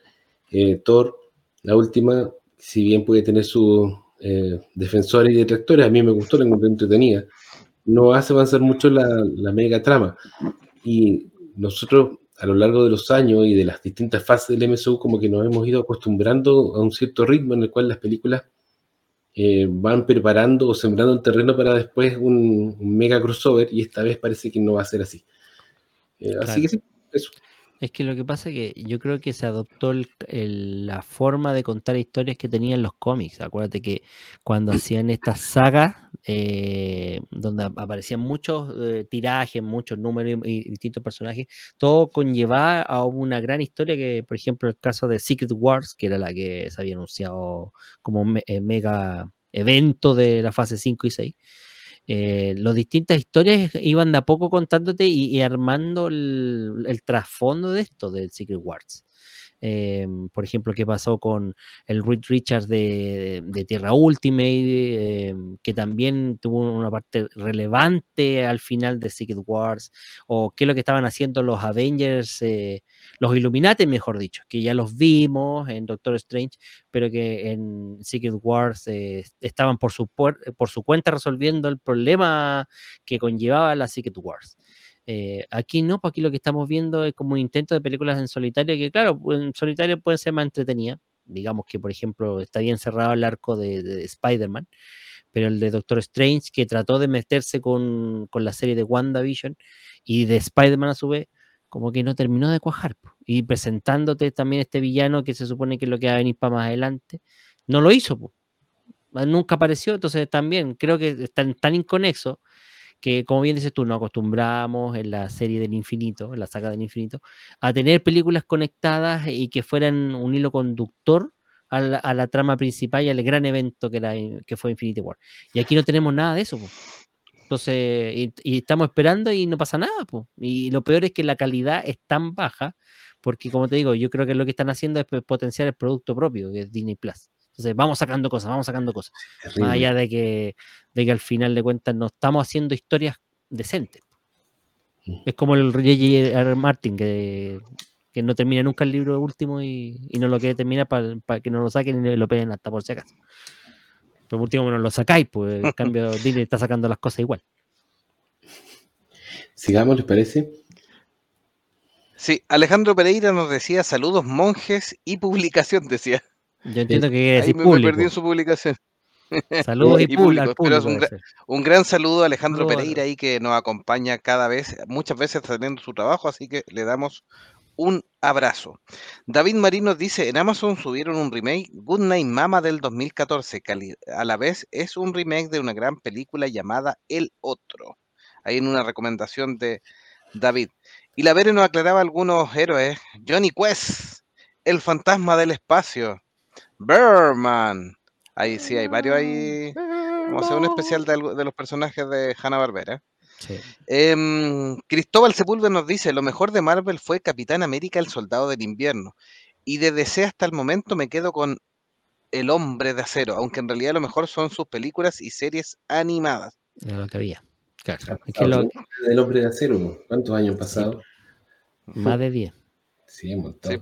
Thor, la última, si bien puede tener sus eh, defensores y detractores, a mí me gustó, la encontré entretenida, no hace avanzar mucho la, la mega trama. Y nosotros, a lo largo de los años y de las distintas fases del MSU, como que nos hemos ido acostumbrando a un cierto ritmo en el cual las películas eh, van preparando o sembrando el terreno para después un, un mega crossover y esta vez parece que no va a ser así. Eh, Así que sí, eso. Es que lo que pasa es que yo creo que se adoptó el- el- la forma de contar historias que tenían los cómics. Acuérdate que cuando hacían estas sagas, eh, donde ap- aparecían muchos eh, tirajes, muchos números y, y distintos personajes, todo conllevaba a una gran historia que, por ejemplo, el caso de Secret Wars, que era la que se había anunciado como me- eh, mega evento de la fase 5 y 6 eh, las distintas historias iban de a poco contándote y, armando el, el trasfondo de esto del Secret Wars. Em, por ejemplo, qué pasó con el Reed Richards de, Tierra Ultimate, em, que también tuvo una parte relevante al final de Secret Wars, o qué es lo que estaban haciendo los Avengers, eh, los Illuminati, mejor dicho, que ya los vimos en Doctor Strange, pero que en Secret Wars eh, estaban por su, por su cuenta resolviendo el problema que conllevaba la Secret Wars. Eh, aquí no, pues aquí lo que estamos viendo es como un intento de películas en solitario, que claro, en solitario pueden ser más entretenidas. Digamos que, por ejemplo, está bien cerrado el arco de, de Spider-Man, pero el de Doctor Strange, que trató de meterse con, con la serie de WandaVision y de Spider-Man a su vez, como que no terminó de cuajar. Y presentándote también este villano que se supone que es lo que va a venir para más adelante, no lo hizo. Ah, Nunca apareció, entonces también creo que están tan inconexos que, como bien dices tú, nos acostumbramos en la serie del infinito, en la saga del infinito, a tener películas conectadas y que fueran un hilo conductor a la, trama principal y al gran evento que, fue Infinity War. Y aquí no tenemos nada de eso. po. Entonces, y, estamos esperando y no pasa nada. po. Y lo peor es que la calidad es tan baja, porque como te digo, yo creo que lo que están haciendo es potenciar el producto propio, que es Disney Plus. Entonces, vamos sacando cosas, vamos sacando cosas. Más allá de que, de que al final de cuentas no estamos haciendo historias decentes. Mm. Es como el J.J. R. Martin, que, que no termina nunca el libro último y, y no lo quiere terminar para que no lo saquen y lo peguen hasta por si acaso. Pero por último no lo sacáis, pues en (laughs) cambio Disney está sacando las cosas igual. Sigamos, ¿les parece? Sí, Alejandro Pereira nos decía saludos monjes y publicación, (laughs) decía. Yo entiendo que quiere Ahí decir me, me perdí público. en su publicación. (laughs) Saludos y, y público, al público. un gran saludo a Alejandro Saludos Pereira ahí que nos acompaña cada vez, muchas veces teniendo su trabajo, así que le damos un abrazo. David Marín nos dice, en Amazon subieron un remake, Good Night Mama del 2014, que a la vez es un remake de una gran película llamada El Otro. Ahí en una recomendación de David. Y la Vere nos aclaraba algunos héroes. Johnny Quest, el fantasma del espacio. Berman. Ahí sí, hay varios ahí. Vamos a hacer un especial de, algo- de los personajes de Hanna-Barbera. Sí. Em, Cristóbal Sepúlveda nos dice, lo mejor de Marvel fue Capitán América, el Soldado del Invierno. Y de DC hasta el momento me quedo con El Hombre de Acero, aunque en realidad lo mejor son sus películas y series animadas. Era lo que había. Claro. Ha Es que pasado lo- tiempo del hombre de acero. ¿Cuántos años han pasado? más de 10. Sí, un montón. Sí.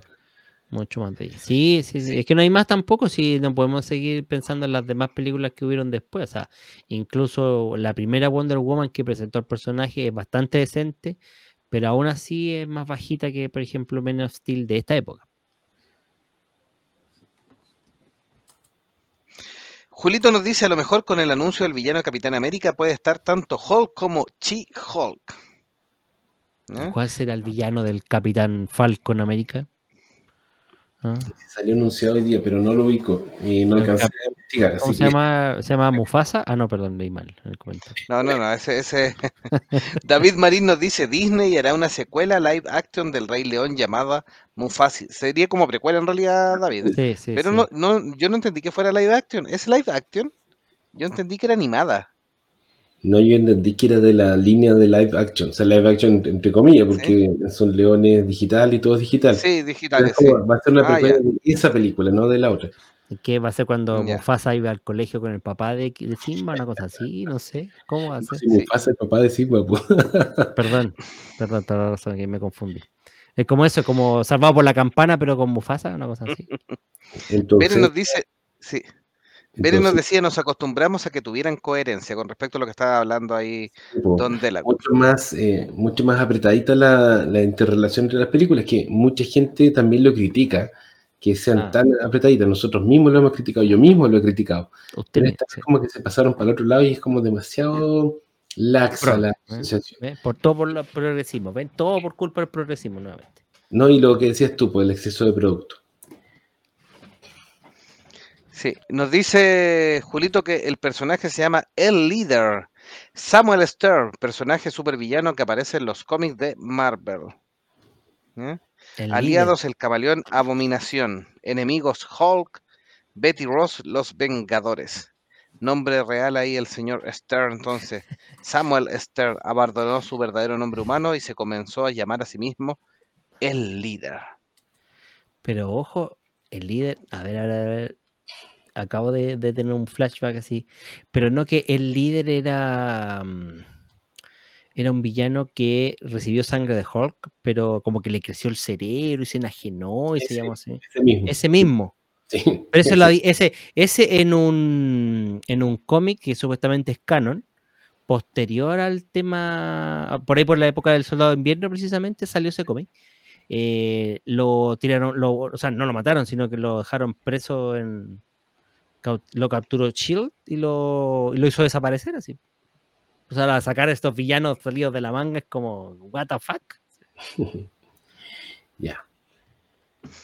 Mucho más de ahí. Sí, sí, sí. Es que no hay más tampoco si no podemos seguir pensando en las demás películas que hubieron después. O sea, incluso la primera Wonder Woman que presentó el personaje es bastante decente, pero aún así es más bajita que, por ejemplo, Men of Steel de esta época. Julito nos dice, a lo mejor con el anuncio del villano de Capitán América puede estar tanto Hulk como She-Hulk. ¿Eh? ¿Cuál será el villano del Capitán Falcon América? ¿Ah? Salió anunciado hoy día, pero no lo ubico y no alcancé cap- a investigar. ¿Cómo Así se que llama? ¿Se llama Mufasa? Ah, no, perdón, leí mal en el comentario. No, no, no, ese, ese... (laughs) David Marín nos dice, Disney hará una secuela live action del Rey León llamada Mufasa. Sería como precuela en realidad, David. Sí, sí, Pero sí. no, no, yo no entendí que fuera live action. ¿Es live action? Yo entendí que era animada. No, yo entendí que era de la línea de live action. O sea, live action entre comillas, porque son leones digital y todo es digital. Sí, Pero es sí. Va a ser una Ah, precuela de esa película, no de la otra. ¿Qué va a ser cuando Ya. Mufasa iba al colegio con el papá de, de Simba? Una cosa así, no sé. ¿Cómo va a ser? Si me pasa el papá de Sigma, pues. (laughs) Perdón, perdón, toda la razón que me confundí. Es como eso, como salvado por la campana, pero con Mufasa, una cosa así. Entonces, Beren nos dice, sí. Beren nos decía, nos acostumbramos a que tuvieran coherencia con respecto a lo que estaba hablando ahí po, Don Dela. mucho más, eh, mucho más apretadita la, la interrelación entre las películas, que mucha gente también lo critica, que sean Ah. tan apretaditas. Nosotros mismos lo hemos criticado, yo mismo lo he criticado. Usted Pero es como que se pasaron para el otro lado y es como demasiado laxa Pro, la ¿eh? asociación. ¿Ven? Por todo por el progresismo. ¿Ven? Todo por culpa del progresismo nuevamente. No, y lo que decías tú, pues el exceso de producto. Sí, nos dice Julito que el personaje se llama El Líder. Samuel Stern, personaje supervillano que aparece en los cómics de Marvel. ¿Eh? El Aliados el camaleón Abominación. Enemigos Hulk, Betty Ross, los Vengadores. Nombre real ahí el señor Stern. Entonces, (laughs) Samuel Stern abandonó su verdadero nombre humano y se comenzó a llamar a sí mismo El líder. Pero ojo, el líder. A ver, a ver, a ver. Acabo de, de tener un flashback así. Pero no que el líder era. mm, Era un villano que recibió sangre de Hulk, pero como que le creció el cerebro y se enajenó y se Ese. llamó así. Ese mismo. Ese mismo. Sí. Pero ese, lo (laughs) ese, ese en un, en un cómic que supuestamente es canon, posterior al tema, por ahí por la época del Soldado de Invierno precisamente salió ese cómic. eh, lo tiraron, lo, o sea, no lo mataron, sino que lo dejaron preso en... Lo capturó Shield y lo, y lo hizo desaparecer así. O sea, a sacar a estos villanos salidos de la manga es como, what the fuck. (laughs) Ya.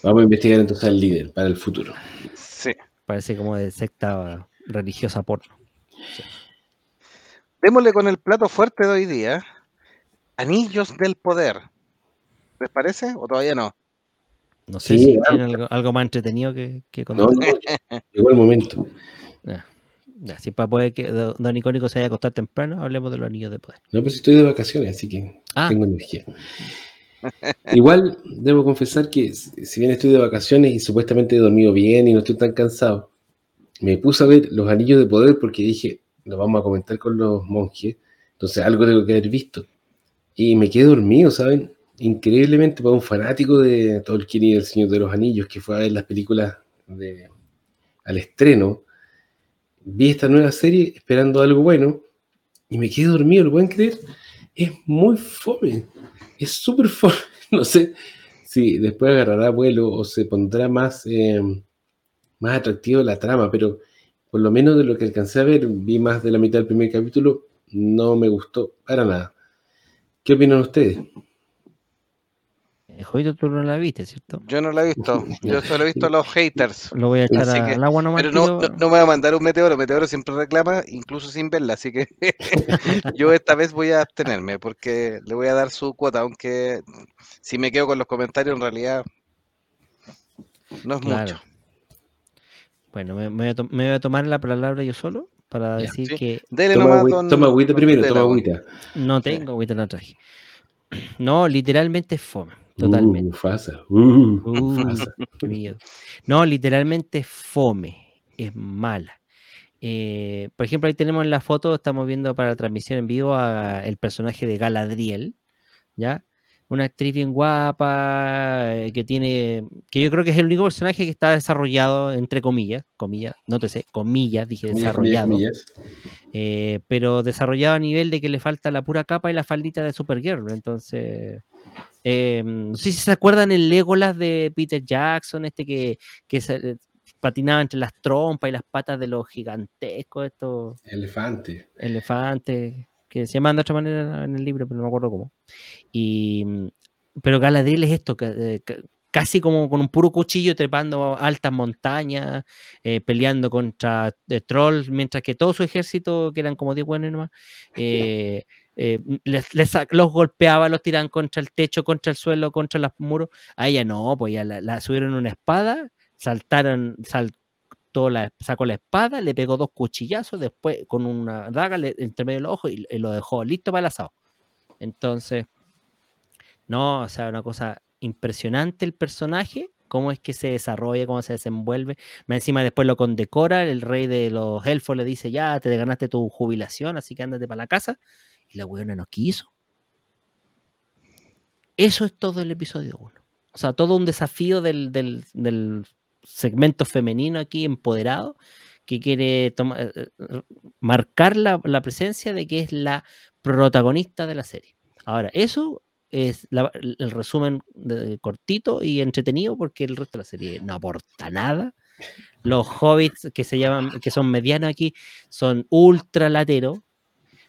Vamos a investigar entonces al líder para el futuro. Sí. Parece como de secta religiosa porno. Démosle con el plato fuerte de hoy día. Anillos del poder. ¿Les parece? ¿O todavía no? No sé Sí, si algo, algo más entretenido que, que No, no, llegó el momento. (laughs) Ya, ya, si para poder que do- Don Icónico se vaya a acostar temprano, hablemos de los anillos de poder. No, pero si estoy de vacaciones, así que Ah, tengo energía. Igual debo confesar que si si bien estoy de vacaciones y supuestamente he dormido bien y no estoy tan cansado, me puse a ver los anillos de poder porque dije, lo vamos a comentar con los monjes, entonces algo tengo que haber visto. Y me quedé dormido, ¿saben? Increíblemente para un fanático de Tolkien y El Señor de los Anillos que fue a ver las películas de, al estreno, vi esta nueva serie esperando algo bueno y me quedé dormido, ¿lo pueden creer? Es muy fome. Es súper fome. (laughs) No sé si después agarrará vuelo o se pondrá más, eh, más atractivo la trama, pero por lo menos de lo que alcancé a ver, vi más de la mitad del primer capítulo, no me gustó para nada. ¿Qué opinan ustedes? Jovito, tú no la viste, ¿cierto? Yo no la he visto. (laughs) Yo solo he visto a los haters. Lo voy a echar Así a- que- al agua nomás. Pero no, no, no me va a mandar un meteoro. Meteoro siempre reclama, incluso sin verla. Así que (laughs) yo esta vez voy a abstenerme porque le voy a dar su cuota. Aunque si me quedo con los comentarios, en realidad no es Claro. mucho. Bueno, me, me voy a to- me voy a tomar la palabra yo solo para Ya, decir sí. que Dele Toma, nomás, agüi- don- toma agüita primero, toma agüita. no Sí. tengo, ahorita la traje. (clears throat) No, literalmente es fome. Totalmente. Uh, Mufasa. Uh, Uh, Mufasa. (laughs) miedo. No, literalmente fome, es mala. Eh, por ejemplo, ahí tenemos en la foto, estamos viendo para la transmisión en vivo a el personaje de Galadriel, ¿ya? Una actriz bien guapa, eh, que tiene, que yo creo que es el único personaje que está desarrollado, entre comillas, comillas, no te sé, comillas, dije comillas, desarrollado, comillas. eh, pero desarrollado a nivel de que le falta la pura capa y la faldita de Supergirl. Entonces, eh, no sé si se acuerdan el Legolas de Peter Jackson, este que, que se, eh, patinaba entre las trompas y las patas de los gigantescos, estos Elefante. elefantes, que se llaman de otra manera en el libro, pero no me acuerdo cómo. Y, mm, pero Galadriel es esto, que, eh, ca- casi como con un puro cuchillo trepando altas montañas, eh, peleando contra eh, trolls, mientras que todo su ejército, que eran como 10 buenos nomás, (laughs) eh, eh, les, les los golpeaba, los tiraban contra el techo, contra el suelo, contra los muros. A ella no, pues ya la, subieron una espada, saltaron, saltó la, sacó la espada, le pegó dos cuchillazos, después con una daga le, entre medio de los ojos y, y lo dejó listo para el asado. Entonces, no, o sea, una cosa impresionante el personaje, cómo es que se desarrolla, cómo se desenvuelve. Encima después lo condecora, el rey de los elfos le dice, ya, te ganaste tu jubilación, así que ándate para la casa. Y la weona no quiso. Eso es todo el episodio 1. O sea, todo un desafío del, del- del segmento femenino aquí empoderado que quiere toma- eh, eh, marcar la, la presencia de que es la protagonista de la serie. Ahora, eso es el resumen cortito y entretenido porque el resto de la serie no aporta nada. Los hobbits que se llaman, que son medianos aquí, son ultra lateros.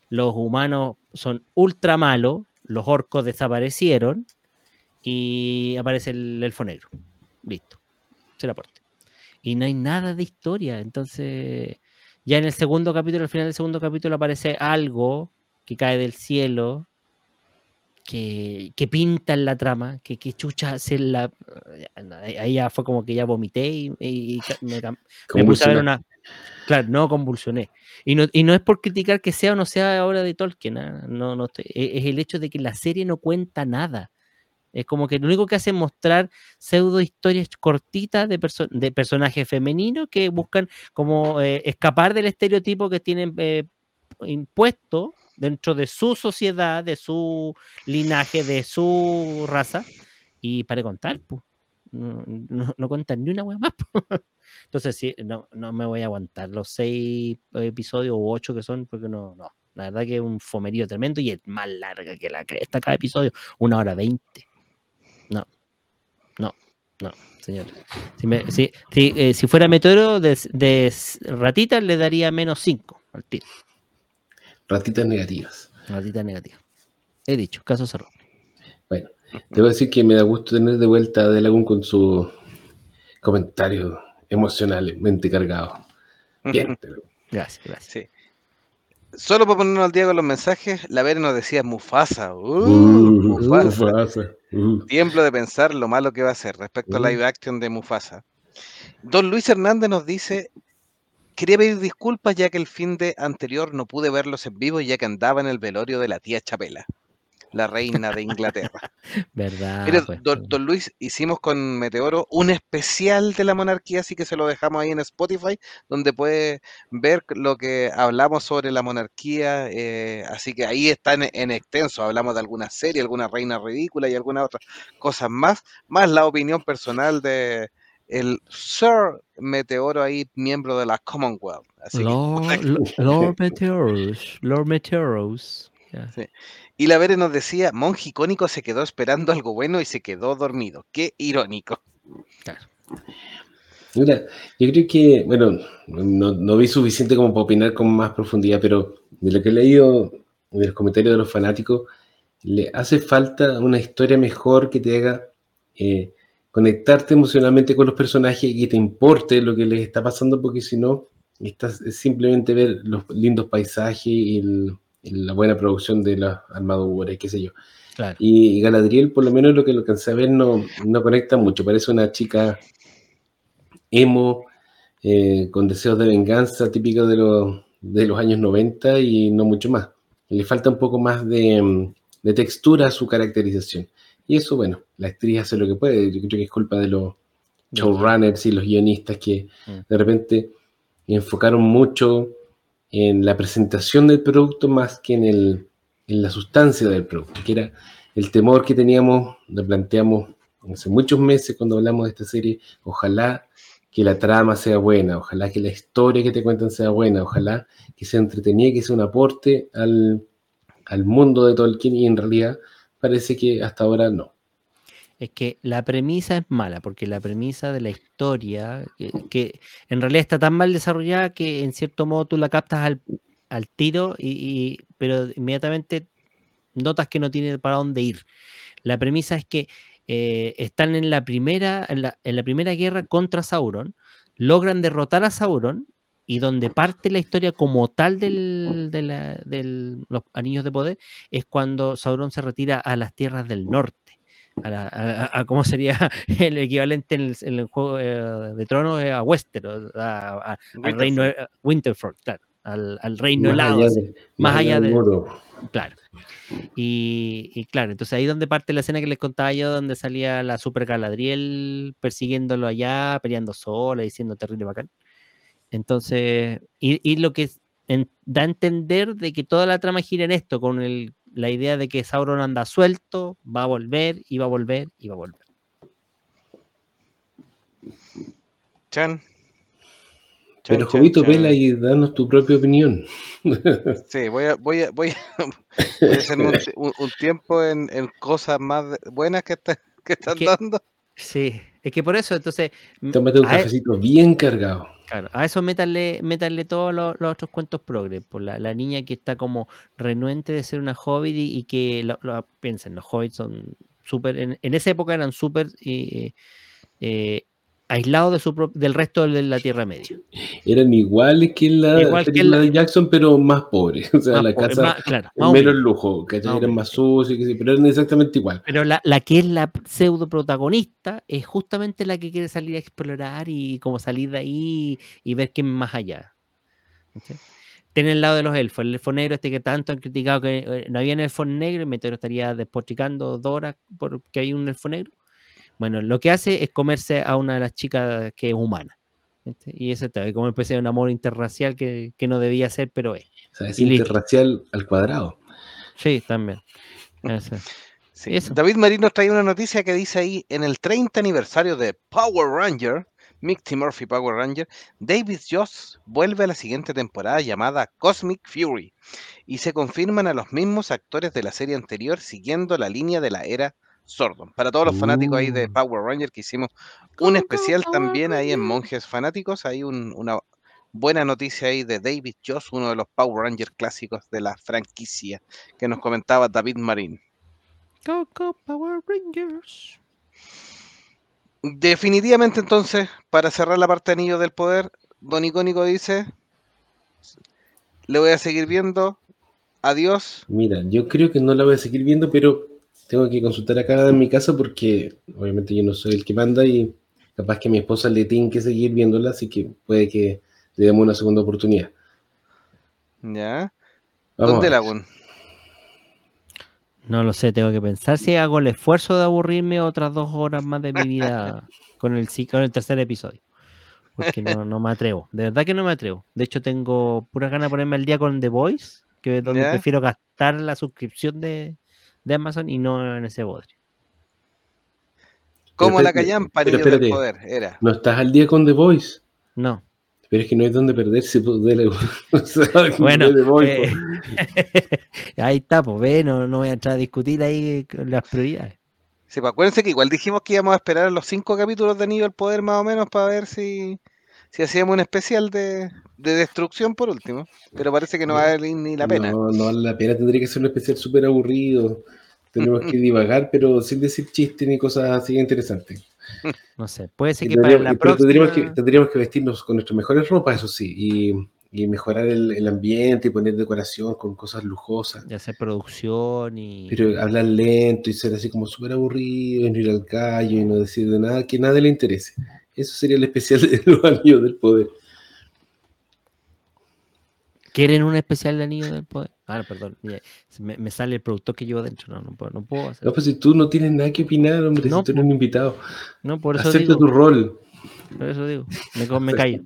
Los humanos son ultra malos. Los orcos desaparecieron. Y aparece el elfo negro. Listo. Se la aporte. Y no hay nada de historia. Entonces, ya en el segundo capítulo, al final del segundo capítulo, aparece algo que cae del cielo. Que, que pinta en la trama, que, que chucha hace la. Ahí ya fue como que ya vomité y, y- me, me puse a ver Convulsionar. una. Claro, no convulsioné. Y no, y no es por criticar que sea o no sea obra de Tolkien, ah, no, no estoy- e- es el hecho de que la serie no cuenta nada. Es como que lo único que hace es mostrar pseudo historias cortitas de, perso- de personajes femeninos que buscan como eh, escapar del estereotipo que tienen eh, impuesto dentro de su sociedad, de su linaje, de su raza, y para contar, pues. No, no, no ni una wea más. (laughs) Entonces, sí, no, no me voy a aguantar los seis episodios u ocho que son, porque no, no. La verdad que es un fomerío tremendo y es más larga que la cresta cada episodio, una hora veinte. No, no, no, señor. Si, me- si, si, eh, si fuera meteoro de, de ratitas, le daría menos cinco al tiro. Ratitas negativas. Ratita negativa. He dicho, caso cerrado. Bueno, te voy a decir que me da gusto tener de vuelta a De Lagún con su comentario emocionalmente cargado. Bien. Gracias, gracias. Sí. Solo para ponernos al día con los mensajes, la Vera nos decía Mufasa. Uh, Uh, Mufasa. Mufasa. Uh. Tiemblo de pensar lo malo que va a ser respecto a Mm. live action de Mufasa. Don Luis Hernández nos dice, quería pedir disculpas ya que el fin de anterior no pude verlos en vivo ya que andaba en el velorio de la tía Chapela, la reina de Inglaterra. (laughs) ¿Verdad? Mire, pues, don, sí. don Luis, hicimos con Meteoro un especial de la monarquía, así que se lo dejamos ahí en Spotify, donde puede ver lo que hablamos sobre la monarquía. eh, así que ahí está en, en extenso. Hablamos de alguna serie, alguna reina ridícula y algunas otras cosas más, más la opinión personal de el Sir Meteoro ahí, miembro de la Commonwealth. Así Lord, Lo- (laughs) Lord Meteoros. Lord Meteoros. Ya. Y la Vere nos decía, monje icónico se quedó esperando algo bueno y se quedó dormido. Qué irónico. Mira, yo creo que, bueno, no, no vi suficiente como para opinar con más profundidad, pero de lo que he leído de los comentarios de los fanáticos, le hace falta una historia mejor que te haga eh, conectarte emocionalmente con los personajes y que te importe lo que les está pasando, porque si no, estás es simplemente ver los lindos paisajes y, el- y la buena producción de las armaduras y qué sé yo. Claro. Y Galadriel, por lo menos lo que lo alcancé a ver, no, no conecta mucho. Parece una chica emo, eh, con deseos de venganza, típico de los, de los años 90 y no mucho más. Le falta un poco más de, mm, de textura a su caracterización. Y eso, bueno, la actriz hace lo que puede. Yo creo que es culpa de los showrunners y los guionistas que Mm. de repente enfocaron mucho en la presentación del producto más que en, el, en la sustancia del producto, que era el temor que teníamos, lo planteamos hace muchos meses cuando hablamos de esta serie, ojalá que la trama sea buena, ojalá que la historia que te cuentan sea buena, ojalá que sea entretenida, que sea un aporte al, al mundo de Tolkien y en realidad parece que hasta ahora no. Es que la premisa es mala, porque la premisa de la historia, que, en realidad está tan mal desarrollada que en cierto modo tú la captas al, tiro, y, pero inmediatamente notas que no tiene para dónde ir. La premisa es que eh, están en la, primera, en, la, en la primera guerra contra Sauron, logran derrotar a Sauron, y donde parte la historia como tal de la- del- los anillos de poder es cuando Sauron se retira a las tierras del norte. A, la- a- a- cómo sería (laughs) el equivalente en el, en el juego eh, de tronos eh, a Westeros, a- a- al reino eh, Winterfell, claro, al, al reino helado, de- más allá del de- muro. claro. Y, y claro, entonces ahí donde parte la escena que les contaba yo, donde salía la Super Galadriel persiguiéndolo allá, peleando sola, diciendo terrible bacán. Entonces, y, y lo que es- en- da a entender de que toda la trama gira en esto, con el- la idea de que Sauron anda suelto, va a volver, y va a volver, y va a volver. Chan. Pero Chan, Jovito, chan. vela y danos tu propia opinión. Sí, voy a, voy a, voy a, (laughs) voy a hacerme un, ti- un- un tiempo en, en cosas más buenas que, está- que están que- dando. Sí, es que por eso, entonces, Tómate un e- cafecito bien cargado. Claro, a eso métanle, métanle todos los, otros cuentos progres. Por la, la niña que está como renuente de ser una hobbit y, que, lo- piensen, los hobbits son súper, en, en esa época eran súper eh, eh, aislados de su del resto de la Tierra Media. Eran iguales que en la Igual que la- de Jackson, pero más pobres. (laughs) O sea, Más la pobre, casa más- claro, más menos lujo, que Más eran más sucios, que sí, pero eran exactamente igual. Pero la, la que es la pseudo protagonista es justamente la que quiere salir a explorar y como salir de ahí y ver qué más allá. Tiene el lado de los elfos, el elfo negro este que tanto han criticado que eh, no había un elfo negro y Meteoro estaría despotricando dos horas porque hay un elfo negro. Bueno, lo que hace es comerse a una de las chicas que es humana. ¿viste? Y ese está, como una especie de un amor interracial que, que no debía ser, pero es. O sea, es Y listo. interracial al cuadrado. Sí, también. Sí. Eso. David Marín nos trae una noticia que dice ahí, en el 30 aniversario de Power Ranger, Mighty Murphy Power Ranger, David Joss vuelve a la siguiente temporada llamada Cosmic Fury y se confirman a los mismos actores de la serie anterior siguiendo la línea de la era Sordon. Para todos los fanáticos ahí de Mm. Power Ranger que hicimos un especial también ahí en. Monjes Fanáticos, hay un- una buena noticia ahí de David Joss, uno de los Power Rangers clásicos de la franquicia que nos comentaba David Marín. Go, go, Power Rangers. Definitivamente entonces, para cerrar la parte de Anillo del Poder, Don Icónico dice, le voy a seguir viendo, adiós. Mira, yo creo que no la voy a seguir viendo, pero tengo que consultar acá en mi casa porque obviamente yo no soy el que manda y capaz que a mi esposa le tiene que seguir viéndola, así que puede que le demos una segunda oportunidad. ¿Ya? Vamos ¿Dónde a la pon? No lo sé, tengo que pensar si hago el esfuerzo de aburrirme otras dos horas más de mi vida (laughs) con el, con el tercer episodio. Porque no, no me atrevo. De verdad que no me atrevo. De hecho, tengo pura ganas de ponerme al día con The Voice, que es donde ¿Ya? prefiero gastar la suscripción de, de Amazon y no en ese bodrio. Como la callampa, del. Poder, era. No estás al día con The Voice, No. pero es que no hay donde perderse. pues, (laughs) Bueno, de The Voice, eh, (laughs) ahí está, pues ve, no, no voy a entrar a discutir ahí con las prioridades. Sí, pues acuérdense que igual dijimos que íbamos a esperar los cinco capítulos de Anillo del Poder más o menos para ver si, si hacíamos un especial de, de destrucción por último. Pero parece que no va a valer ni la pena. No, no vale la pena. Tendría que ser un especial súper aburrido. Tenemos que divagar, pero sin decir chistes ni cosas así interesantes. (laughs) No sé, puede ser Y que para la pero próxima... tendríamos, que, tendríamos que vestirnos con nuestras mejores ropas, eso sí, y, y mejorar el, el ambiente y poner decoración con cosas lujosas. de hacer producción y... Pero hablar lento y ser así como súper aburrido y no ir al callo y no decir de nada que nadie le interese. Eso sería el especial de los anillos del poder. ¿Quieren un especial de Anillo del Poder? Ah, perdón. Me, me sale el productor que llevo dentro. No, no puedo, no puedo hacer. No, pues si tú no tienes nada que opinar, hombre, No, si tú eres un invitado, No, por eso acepta digo. tu rol. Por eso digo. Me, me callo.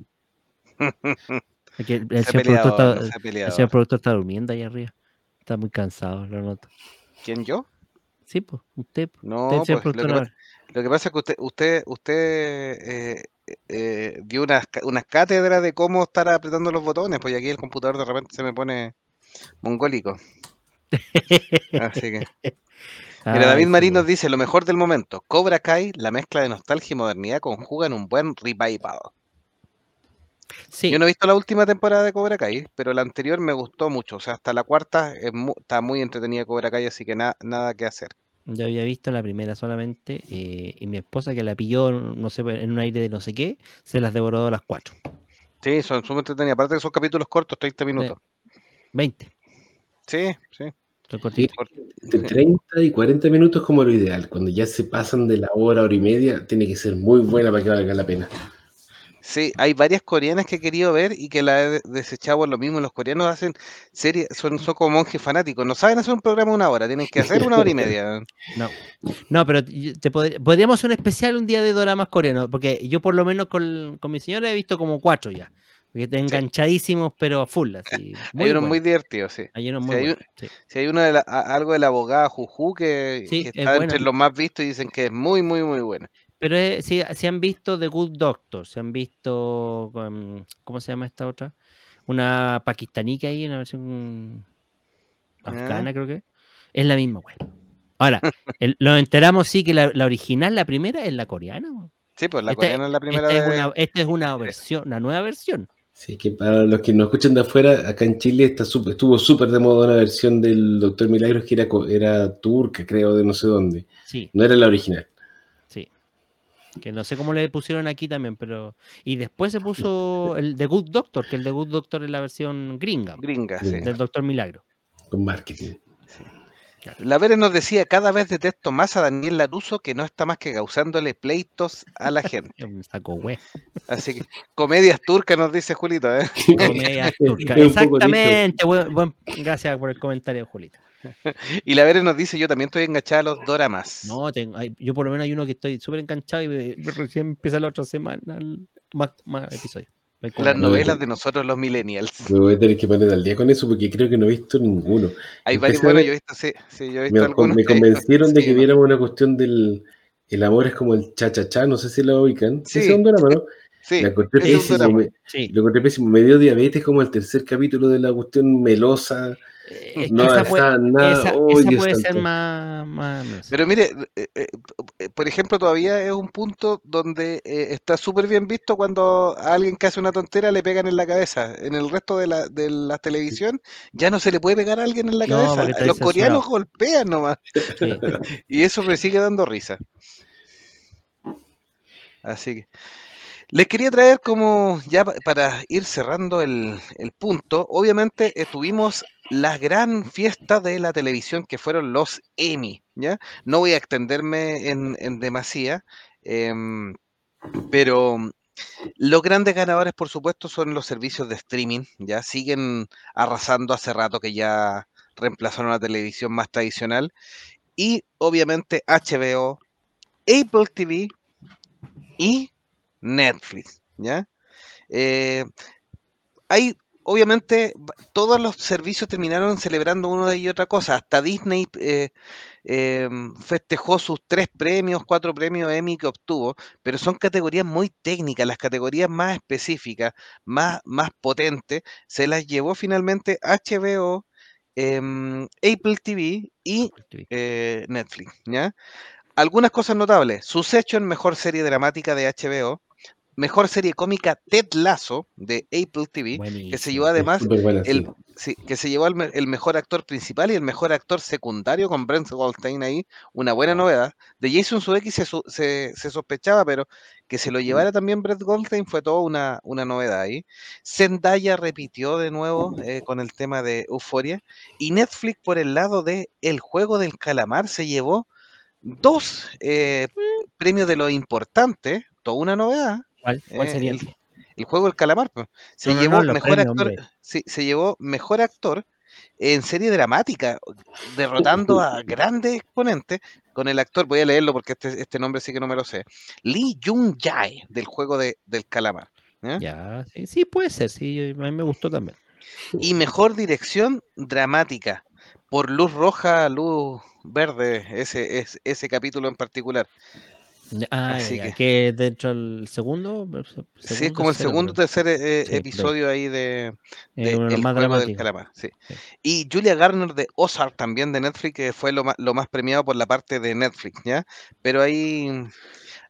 (laughs) El, señor productor peleado, está, el señor productor está durmiendo ahí arriba. Está muy cansado, lo noto. ¿Quién yo? Sí, pues, usted. pues, No, usted, señor pues, lo que pasa- Lo que pasa es que usted, usted, usted eh, eh, dio unas, unas cátedras de cómo estar apretando los botones, pues aquí el computador de repente se me pone mongólico. Así que. (laughs) Mira, David Marín nos bueno. dice lo mejor del momento. Cobra Kai, la mezcla de nostalgia y modernidad conjuga en un buen revival. Sí, Yo no he visto la última temporada de Cobra Kai, pero la anterior me gustó mucho. O sea, hasta la cuarta es mu- está muy entretenida Cobra Kai, así que na- nada que hacer. Yo había visto la primera solamente eh, y mi esposa que la pilló, no sé, en un aire de no sé qué, se las devoró a las cuatro. Sí, son súper entretenidas. Aparte que son capítulos cortos, 30 minutos. 20. Sí, sí. Son cortitos. De 30 y 40 minutos como lo ideal. Cuando ya se pasan de la hora, hora y media, tiene que ser muy buena para que valga la pena. Sí, hay varias coreanas que he querido ver y que la he de- desechado por lo mismo. Los coreanos hacen series, son, son como monjes fanáticos. No saben hacer un programa de una hora, tienen que hacer una hora y media. (laughs) No, no, pero te pod- podríamos hacer un especial un día de doramas coreanos, porque yo por lo menos con, con mi señora he visto como cuatro ya. Porque están enganchadísimos, pero full. Así, (laughs) muy hay unos muy divertidos, sí. Hay unos muy hay un- buenos, sí. Si hay uno de la- a- algo de la abogada Juju que, Sí, que es está entre los más vistos y dicen que es muy, muy, muy buena. Pero eh, sí, se han visto The Good Doctor, se han visto, con- ¿cómo se llama esta otra? Una pakistaní que hay, una versión afgana creo que. Es la misma, güey. Ahora, (laughs) el- nos enteramos sí que la, la original, la primera, es la coreana. güey. Sí, pues la Esta- coreana es la primera Esta es, de... una, esta es una versión, una nueva versión. Sí, que para los que nos escuchan de afuera, acá en Chile está súper- estuvo súper de moda una versión del Doctor Milagros que era, era turca, creo, de no sé dónde. Sí, No era la original. Sí. Que no sé cómo le pusieron aquí también, pero. Y después se puso (laughs) el The Good Doctor, que el The Good Doctor es la versión gringa, Gringa, sí. Del Doctor Milagro. Con marketing. La Vere nos decía, cada vez detesto más a Daniel Laruso que no está más que causándole pleitos a la gente. (laughs) Saco güey. Así que, comedias turcas nos dice Julito, ¿eh? (laughs) Comedia turca. Es un poco Exactamente. buen- buen- gracias por el comentario, Julito. (laughs) Y la Vere nos dice, yo también estoy enganchada a los doramas. No, tengo, hay- yo por lo menos hay uno que estoy súper enganchado y me- recién empieza la otra semana el- más, más episodios. Las la- no, novelas de nosotros los millennials. Me voy a tener que poner al día con eso porque creo que no he visto ninguno. Hay varios, bueno, ver- yo he visto, sí, sí, yo he visto Me, algunos. me que- convencieron de sí, que ¿no? viéramos una cuestión del el amor es como el cha-cha-cha, no sé si lo ubican. Sí. Es un drama, ¿no? (laughs) Sí, La encontré ese es un pésimo, drama. me- Sí, lo encontré pésimo. Me dio diabetes como el tercer capítulo de la cuestión melosa. Eh, es No esa está puede, nada. esa- ¡Oh, esa Dios puede ser más. Pero mire, eh, eh, por ejemplo, todavía es un punto donde eh, está súper bien visto cuando a alguien que hace una tontera le pegan en la cabeza. En el resto de la, de la televisión ya no se le puede pegar a alguien en la No, cabeza. Los coreanos censurado. golpean nomás. Sí. (laughs) Y eso me sigue dando risa. Así que les quería traer como ya pa- para ir cerrando el, el punto. Obviamente eh, tuvimos la gran fiesta de la televisión que fueron los Emmy, ¿ya? No voy a extenderme en, en demasía, em, pero los grandes ganadores, por supuesto, son los servicios de streaming, ya siguen arrasando hace rato que ya reemplazaron la televisión más tradicional. Y obviamente HBO, Apple TV y Netflix, ¿ya? Eh, hay, obviamente, todos los servicios terminaron celebrando una y otra cosa. Hasta Disney eh, em, festejó sus tres premios, cuatro premios Emmy que obtuvo, pero son categorías muy técnicas, las categorías más específicas, más, más potentes, se las llevó finalmente HBO, em, Apple TV y eh, Netflix, ¿ya? Algunas cosas notables. Succession, mejor serie dramática de HBO. Mejor serie cómica Ted Lasso de Apple TV, que se llevó además el, sí. sí, que se llevó el, me- el mejor actor principal y el mejor actor secundario con Brent Goldstein ahí, una buena novedad. De Jason Sudeikis se, su- se, se sospechaba, pero que se lo llevara también Brent Goldstein fue toda una, una novedad ahí. Zendaya repitió de nuevo eh, con el tema de Euforia y Netflix por el lado de El Juego del Calamar se llevó dos eh, premios de lo importante, toda una novedad. ¿Cuál, cuál eh, sería? el, el juego del calamar, pues. Se No, llevó no, mejor premios, actor, sí, se llevó mejor actor en serie dramática, derrotando a (laughs) grandes exponentes con el actor, voy a leerlo porque este, este nombre sí que no me lo sé, Lee Jung Jae del juego de, del calamar. ¿ya? Ya, sí, sí, puede ser, sí, a mí me gustó también. Y mejor dirección dramática por luz roja, luz verde, ese, ese, ese capítulo en particular. Ah, Así ya, que- que dentro del segundo. sí, es como el segundo o creo. tercer eh, Sí, episodio ahí de, de El más juego del calamar, sí. Sí. Y Julia Garner de Ozark también de Netflix, que fue lo más, lo más premiado por la parte de Netflix, ¿ya? Pero ahí...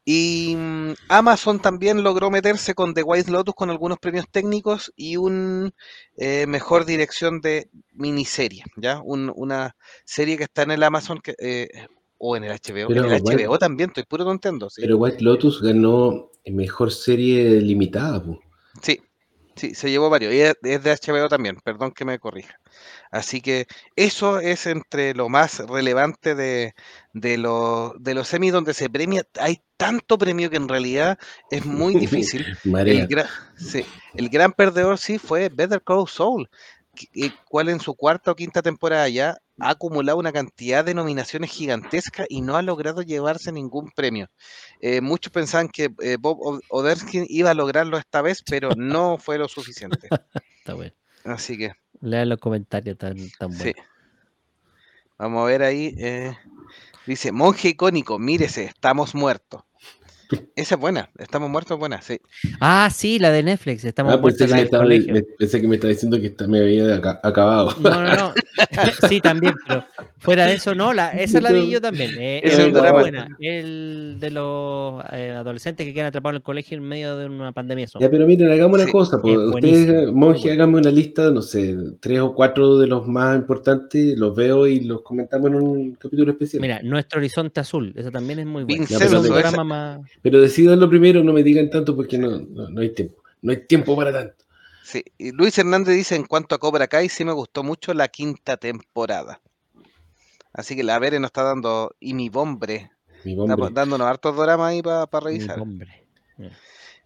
Y mm, Amazon también logró meterse con The White Lotus con algunos premios técnicos y un eh, mejor dirección de miniserie, ¿ya? Un- una serie que está en el Amazon que, eh, o en el HBO. Pero en el White- HBO también, estoy puro tonteando, ¿sí? Pero White Lotus ganó mejor serie limitada, po. Sí, sí, se llevó varios. Y es de HBO también, perdón que me corrija. Así que eso es entre lo más relevante de, de, los de los semis donde se premia. Hay tanto premio que en realidad es muy (laughs) difícil. El, gra- sí, el gran perdedor sí fue Better Call Saul, eh, cual en su cuarta o quinta temporada ya ha acumulado una cantidad de nominaciones gigantescas y no ha logrado llevarse ningún premio. Eh, muchos pensaban que eh, Bob O- Odenkirk iba a lograrlo esta vez, pero (laughs) no fue lo suficiente. Está bueno. Así que Lean los comentarios tan, tan sí. buenos. Vamos a ver ahí. eh, dice, monje icónico, mírese, estamos muertos. (laughs) Esa es buena. Estamos muertos, buena, sí. Ah, sí, la de Netflix. Estamos Ah, pensé, muertos que la me del estaba, me- pensé que me estaba diciendo que esta- me había aca- acabado. No, no, no. (laughs) sí, también, pero fuera de eso, no, la, esa la vi yo también. eh, Es un muy drama. buena. El de los eh, adolescentes que quedan atrapados en el colegio en medio de una pandemia. Ya, pero miren, hagamos una Sí, cosa. pues, es ustedes, monje, háganme una lista, no sé, tres o cuatro de los más importantes, los veo y los comentamos en un capítulo especial. Mira, Nuestro Horizonte Azul, esa también es muy buena. Vincenzo, Es un esa- programa más... Pero decidanlo primero, no me digan tanto porque no, no, no hay tiempo. No hay tiempo para tanto. Sí, y Luis Hernández dice en cuanto a Cobra Kai, sí me gustó mucho la quinta temporada. Así que la Vere nos está dando, y mi bombre, Mi está hombre. dándonos hartos dramas ahí para mi revisar. hombre.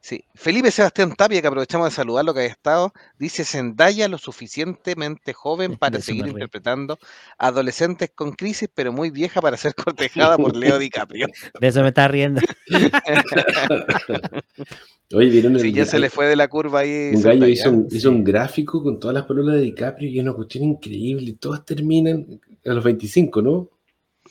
Sí. Felipe Sebastián Tapia, que aprovechamos de saludar lo que ha estado, dice Zendaya lo suficientemente joven (laughs) para seguir interpretando adolescentes con crisis, pero muy vieja para ser (laughs) cortejada por Leo DiCaprio. (laughs) De eso me está riendo. Oye, ¿vieron el Sí, ya se le fue de la curva ahí. Un gallo hizo un, hizo un gráfico con todas las palabras de DiCaprio y es una cuestión increíble. Todas terminan a los 25, ¿no?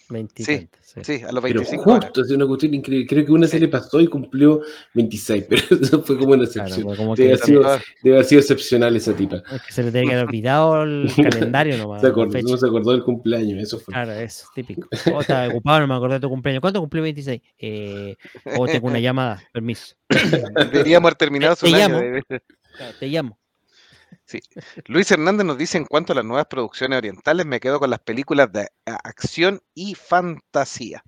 20 y Sí, tantos, sí. Sí, a los Pero 25 ahora. justo, es una cuestión increíble. Creo que una se le pasó y cumplió 26, (laughs) pero eso fue como una Claro, excepción. pues como Debe que, haber sido- Todas- debe haber sido excepcional esa tipa. es que se le tiene que haber olvidado el (laughs) calendario nomás. Se acordó, no se acordó del cumpleaños, eso fue. Claro, eso, típico. (laughs) Oh, estaba ocupado, no me acordé de tu cumpleaños. ¿Cuánto cumplí 26? Eh, oh, tengo una llamada, permiso. Deberíamos haber terminado Te un año. llamo. de- Claro, te llamo. Luis Hernández nos dice en cuanto a las nuevas producciones orientales, me quedo con las películas de acción y fantasía.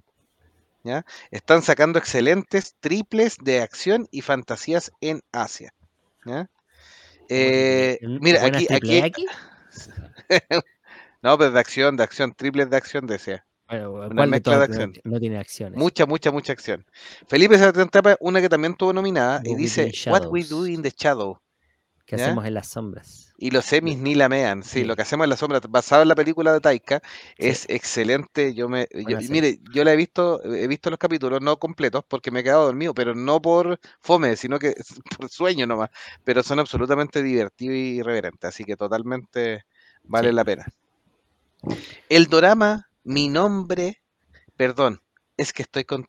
¿ya? Están sacando excelentes triples de acción y fantasías en Asia. ¿ya? Eh, ¿Buenas mira, aquí, aquí, X? (laughs) no, pero de acción, de acción, triples de acción desea. Bueno, una ¿cuál de mezcla de no- acción. No, tiene acciones. Mucha, mucha, mucha acción. Felipe Sebastián Tapa, una que también tuvo nominada, y dice What We Do in the Shadow. ¿Qué ¿ya? hacemos en las sombras? Y los semis ni la mean. Sí, Sí. lo que hacemos en la sombra, basado en la película de Taika, Sí. es excelente. Yo me, yo- mire, yo la he visto, he visto los capítulos no completos porque me he quedado dormido, pero no por fome, sino que (laughs) por sueño nomás. Pero son absolutamente divertidos y irreverentes, así que totalmente vale Sí. la pena. El dorama, mi nombre, perdón, es que estoy con,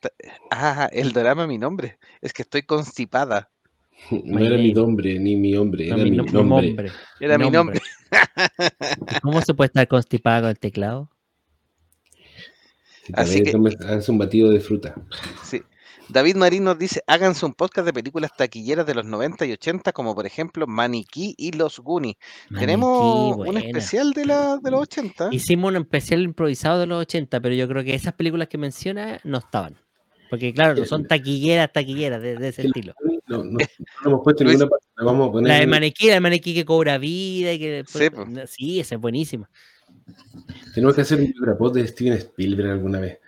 ah, el dorama, mi nombre, es que estoy constipada. (laughs) No era mi nombre, ni mi hombre, No, era mi, mi, no- mi nombre. nombre. Era mi nombre. ¿Y ¿Cómo se puede estar constipado con el teclado? Si Así que- un batido de fruta. Sí. David Marín nos dice, háganse un podcast de películas taquilleras de los 90 y 80, como por ejemplo Maniquí y Los Goonies. Tenemos un especial de, la, de los 80. Hicimos un especial improvisado de los 80, pero yo creo que esas películas que menciona no estaban. Porque claro, no son taquilleras, taquilleras de, de ese estilo. No, no, hemos puesto ninguna parte. La vamos a poner. La de Maniquí, la de Maniquí que cobra vida y que después- Sí, esa es buenísima. Tenemos que hacer un biograpod de Steven Spielberg alguna vez.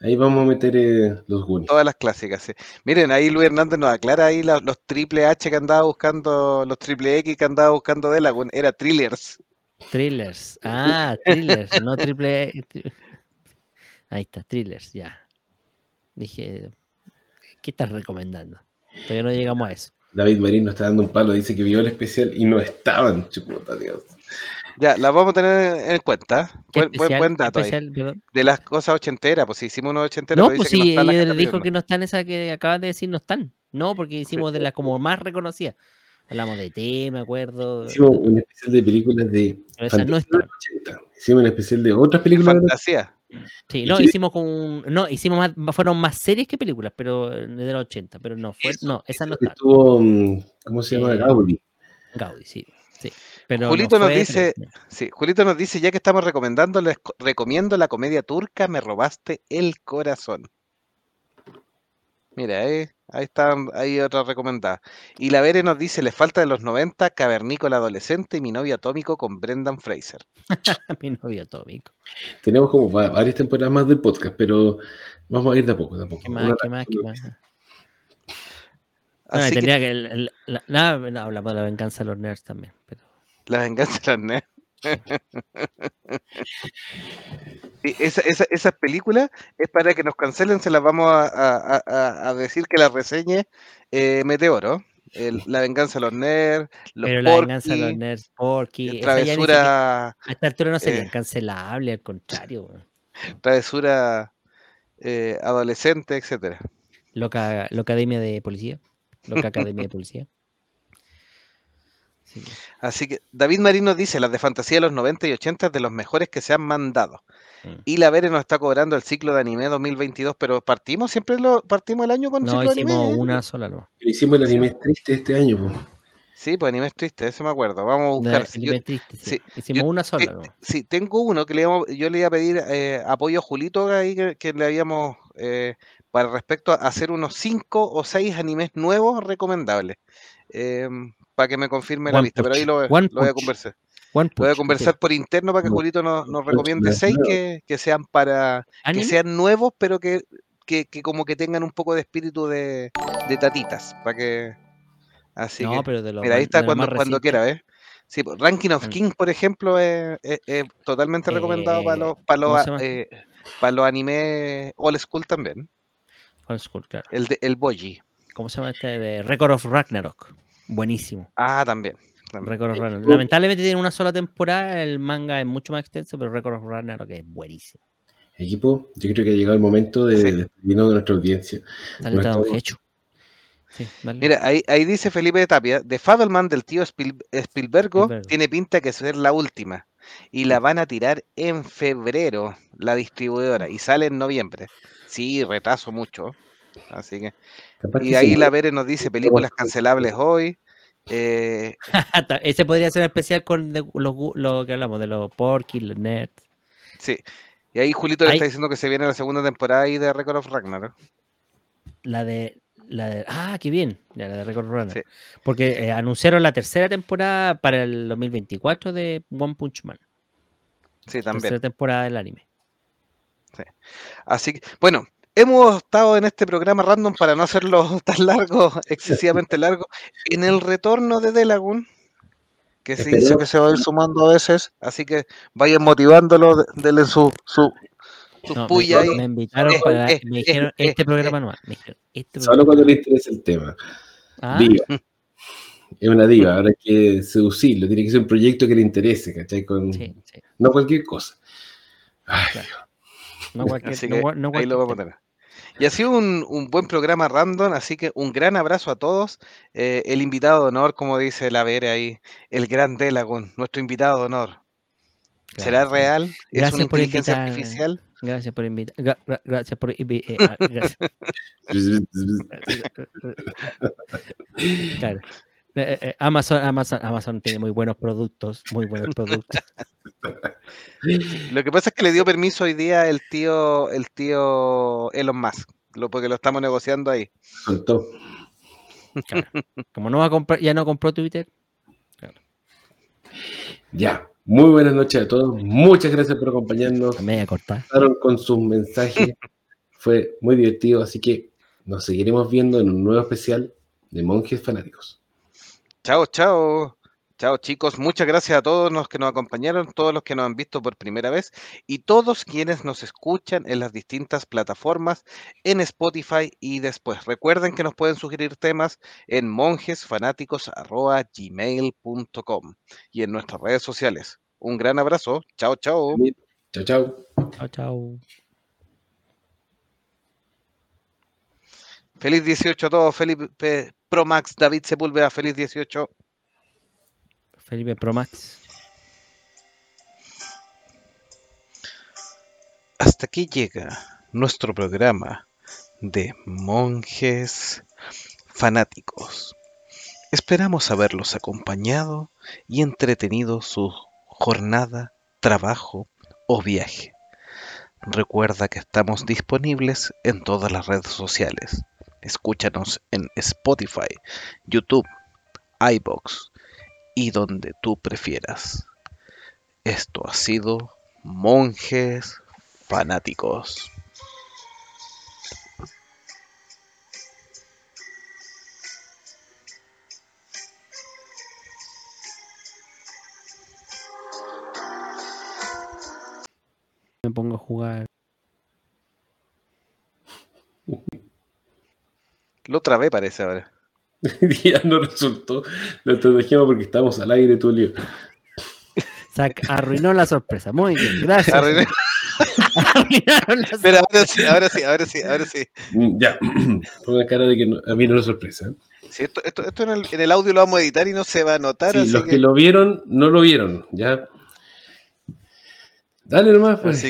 Ahí vamos a meter eh, los Goonies. Todas las clásicas, sí. Miren, ahí Luis Hernández nos aclara ahí la- los triple H que andaba buscando, los triple X que andaba buscando de la, era thrillers. Thrillers. Ah, thrillers, no triple. tri- Ahí está, thrillers, ya. Dije, ¿qué estás recomendando? Todavía no llegamos a eso. David Marín nos está dando un palo, dice que vio el especial y no estaban, chuputa Dios. Ya, las vamos a tener en cuenta. ¿Qué Buen, buen, especial? buen ¿Qué dato especial? De las cosas ochenteras, pues si hicimos unos ochenteras, No, pues sí, que él dijo que no están esas que acabas de decir, no están. No, porque hicimos de las como más reconocidas. Hablamos de T, me acuerdo. Hicimos un especial de películas de pero esas no están. los 80. Hicimos un especial de otras películas. de Fantasía. Sí, ¿Y no, hicimos con. No, hicimos más, fueron más series que películas, pero eh, de los 80, pero no, fue, Eso, no, esas no que están. Estuvo, mm, ¿cómo se llama? Eh, Gaudi. Gaudi, sí. sí. Pero no Julito nos fue dice- tres, Sí, Julito nos dice, ya que estamos recomendando, les co- recomiendo la comedia turca Me robaste el corazón. Mira, eh, ahí está, hay otra recomendada. Y la Vere nos dice, le falta de los 90, Cavernícola adolescente y mi novio atómico con Brendan Fraser. (laughs) mi novio atómico. Tenemos como va- varias temporadas más del podcast, pero vamos a ir de a poco, de a poco. ¿Qué más? ¿Qué más? ¿Qué más? No, Así que tendría que. el- el- la- nada, no, hablamos de la venganza de los nerds también. Pero... la venganza de los nerds. Esa, esa, esas películas es para que nos cancelen, se las vamos a, a- a- decir que las reseñe eh, Meteoro. El- la venganza de los nerds, los Pero la venganza de los nerds, Porky. esa ya travesura, a esta altura no serían eh, cancelables, al contrario. travesura eh, adolescente, etcétera. Loca, loca Academia de Policía. Loca Academia de Policía. Así que, Así que David Marino dice, las de fantasía de los 90 y 80 es de los mejores que se han mandado. mm. Y la Vere nos está cobrando el ciclo de anime 2022, pero partimos siempre lo partimos el año con No, ciclo de hicimos anime. ¿eh? una sola, no. Hicimos el anime triste este año, po. Sí, pues anime es triste, eso me acuerdo. Vamos a buscar. Si yo- anime triste, sí. sí, Hicimos yo- una sola, no. te- sí, tengo uno que le íbamos- yo le iba a pedir eh, apoyo a Julito ahí que, que le habíamos eh, para respecto a hacer unos cinco o seis animes nuevos recomendables. Para que me confirme la One lista, pero ahí lo, lo voy a conversar. One Lo voy a Punch, conversar por interno para que Julito nos, recomiende seis que, que sean para que sean nuevos, pero que, que, que como que tengan un poco de espíritu de, de tatitas, para que así no, que pero de los mira ahí está cuando, cuando quiera, ¿ves? Sí, pues, Ranking of. Kings, por ejemplo, es, es- es totalmente recomendado para Eh, los, para ¿cómo los, eh, para los animes old school también. Old School, claro. El, de, el Boji. ¿Cómo se llama este? De Record of Ragnarok. Buenísimo. Ah, también. también. Record of. Uh. Lamentablemente tiene una sola temporada, el manga es mucho más extenso, pero Record of Ragnarok es buenísimo. Equipo, yo creo que ha llegado el momento de Sí. despedirnos de nuestra audiencia. Dale, No está estamos- hecho. Sí, dale. Mira, ahí, ahí dice Felipe de Tapia, The Fableman del tío Spiel- Spielbergo Spielberg. tiene pinta que ser la última. Y la van a tirar en febrero, la distribuidora, y sale en noviembre. Sí, retraso mucho. Así que. Capaz Y ahí sí, la Vere nos dice películas cancelables hoy. eh, (laughs) Ese podría ser especial con lo que hablamos, de los Porky, los Nerds. sí. Y ahí Julito le Ahí- está diciendo que se viene la segunda temporada ahí de Record of Ragnarok. La de. La de ah, qué bien. La de Record of Ragnarok. Sí. Porque eh, anunciaron la tercera temporada para el 2024 de One Punch Man. Sí, también. Tercera temporada del anime. Así que, bueno, hemos estado en este programa random para no hacerlo (laughs) tan largo, excesivamente largo, en el retorno de Delagun, que se Esperemos. que se va a ir sumando a veces, así que vayan motivándolo, de- denle su, su, su No, me, puya ahí. me invitaron Eh, para. eh, me eh, dijeron eh, este eh. programa no. Me dijeron, este Solo cuando le interesa el tema. Ah, Diva. Es una diva, ahora hay que seducirlo, tiene que ser un proyecto que le interese, ¿cachai? Con, sí, sí. No cualquier cosa. Ay, Claro. No cualquier, Así no ahí lo voy a poner. Y ha sido un, un buen programa random, así que un gran abrazo a todos. Eh, el invitado de honor, como dice la Vere ahí, el gran Delagun, nuestro invitado de honor. ¿Será real? ¿Es Gracias una por inteligencia artificial? Gracias por invitar. gra- gra- gracias por invi- eh, ah, gracias. (laughs) Claro. Eh, eh, eh, Amazon, Amazon, Amazon tiene muy buenos productos, muy buenos productos. (laughs) Lo que pasa es que le dio permiso hoy día el tío, el tío Elon Musk, lo, porque lo estamos negociando ahí. Soltó. Claro. Como no va a comprar, ya no compró Twitter. Ya. Muy buenas noches a todos. Muchas gracias por acompañarnos. a media corta. Pasaron con sus mensajes. (laughs) Fue muy divertido, así que nos seguiremos viendo en un nuevo especial de Monjes Fanáticos. Chao, chao. Chao chicos, muchas gracias a todos los que nos acompañaron, todos los que nos han visto por primera vez y todos quienes nos escuchan en las distintas plataformas, en Spotify y después. Recuerden que nos pueden sugerir temas en monjesfanáticos.gmail.com y en nuestras redes sociales. Un gran abrazo. Chao, chao. Chao, chao. Chao, chao. Feliz 18 a todos. Felipe Pro Max, David Sepúlveda, feliz 18. Felipe Promax. Hasta aquí llega nuestro programa de monjes fanáticos. Esperamos haberlos acompañado y entretenido su jornada, trabajo o viaje. Recuerda que estamos disponibles en todas las redes sociales. Escúchanos en Spotify, YouTube, iBox y donde tú prefieras. Esto ha sido Monjes Fanáticos. Me pongo a jugar. (laughs) Lo trabé parece ahora. (laughs) ya no resultó. Lo estrategiamos porque estamos al aire, Tulio. Sac- arruinó la sorpresa. Muy bien, gracias. Arruiné. La Pero ahora sí, ahora sí, ahora sí, ahora sí. Mm, Ya, (clears throat) ponga cara de que no- a mí no es sorpresa. Sí, esto, esto, esto en, el, en el audio lo vamos a editar y no se va a notar. Sí, así los que- que lo vieron, no lo vieron, ya. Dale nomás, pues. Así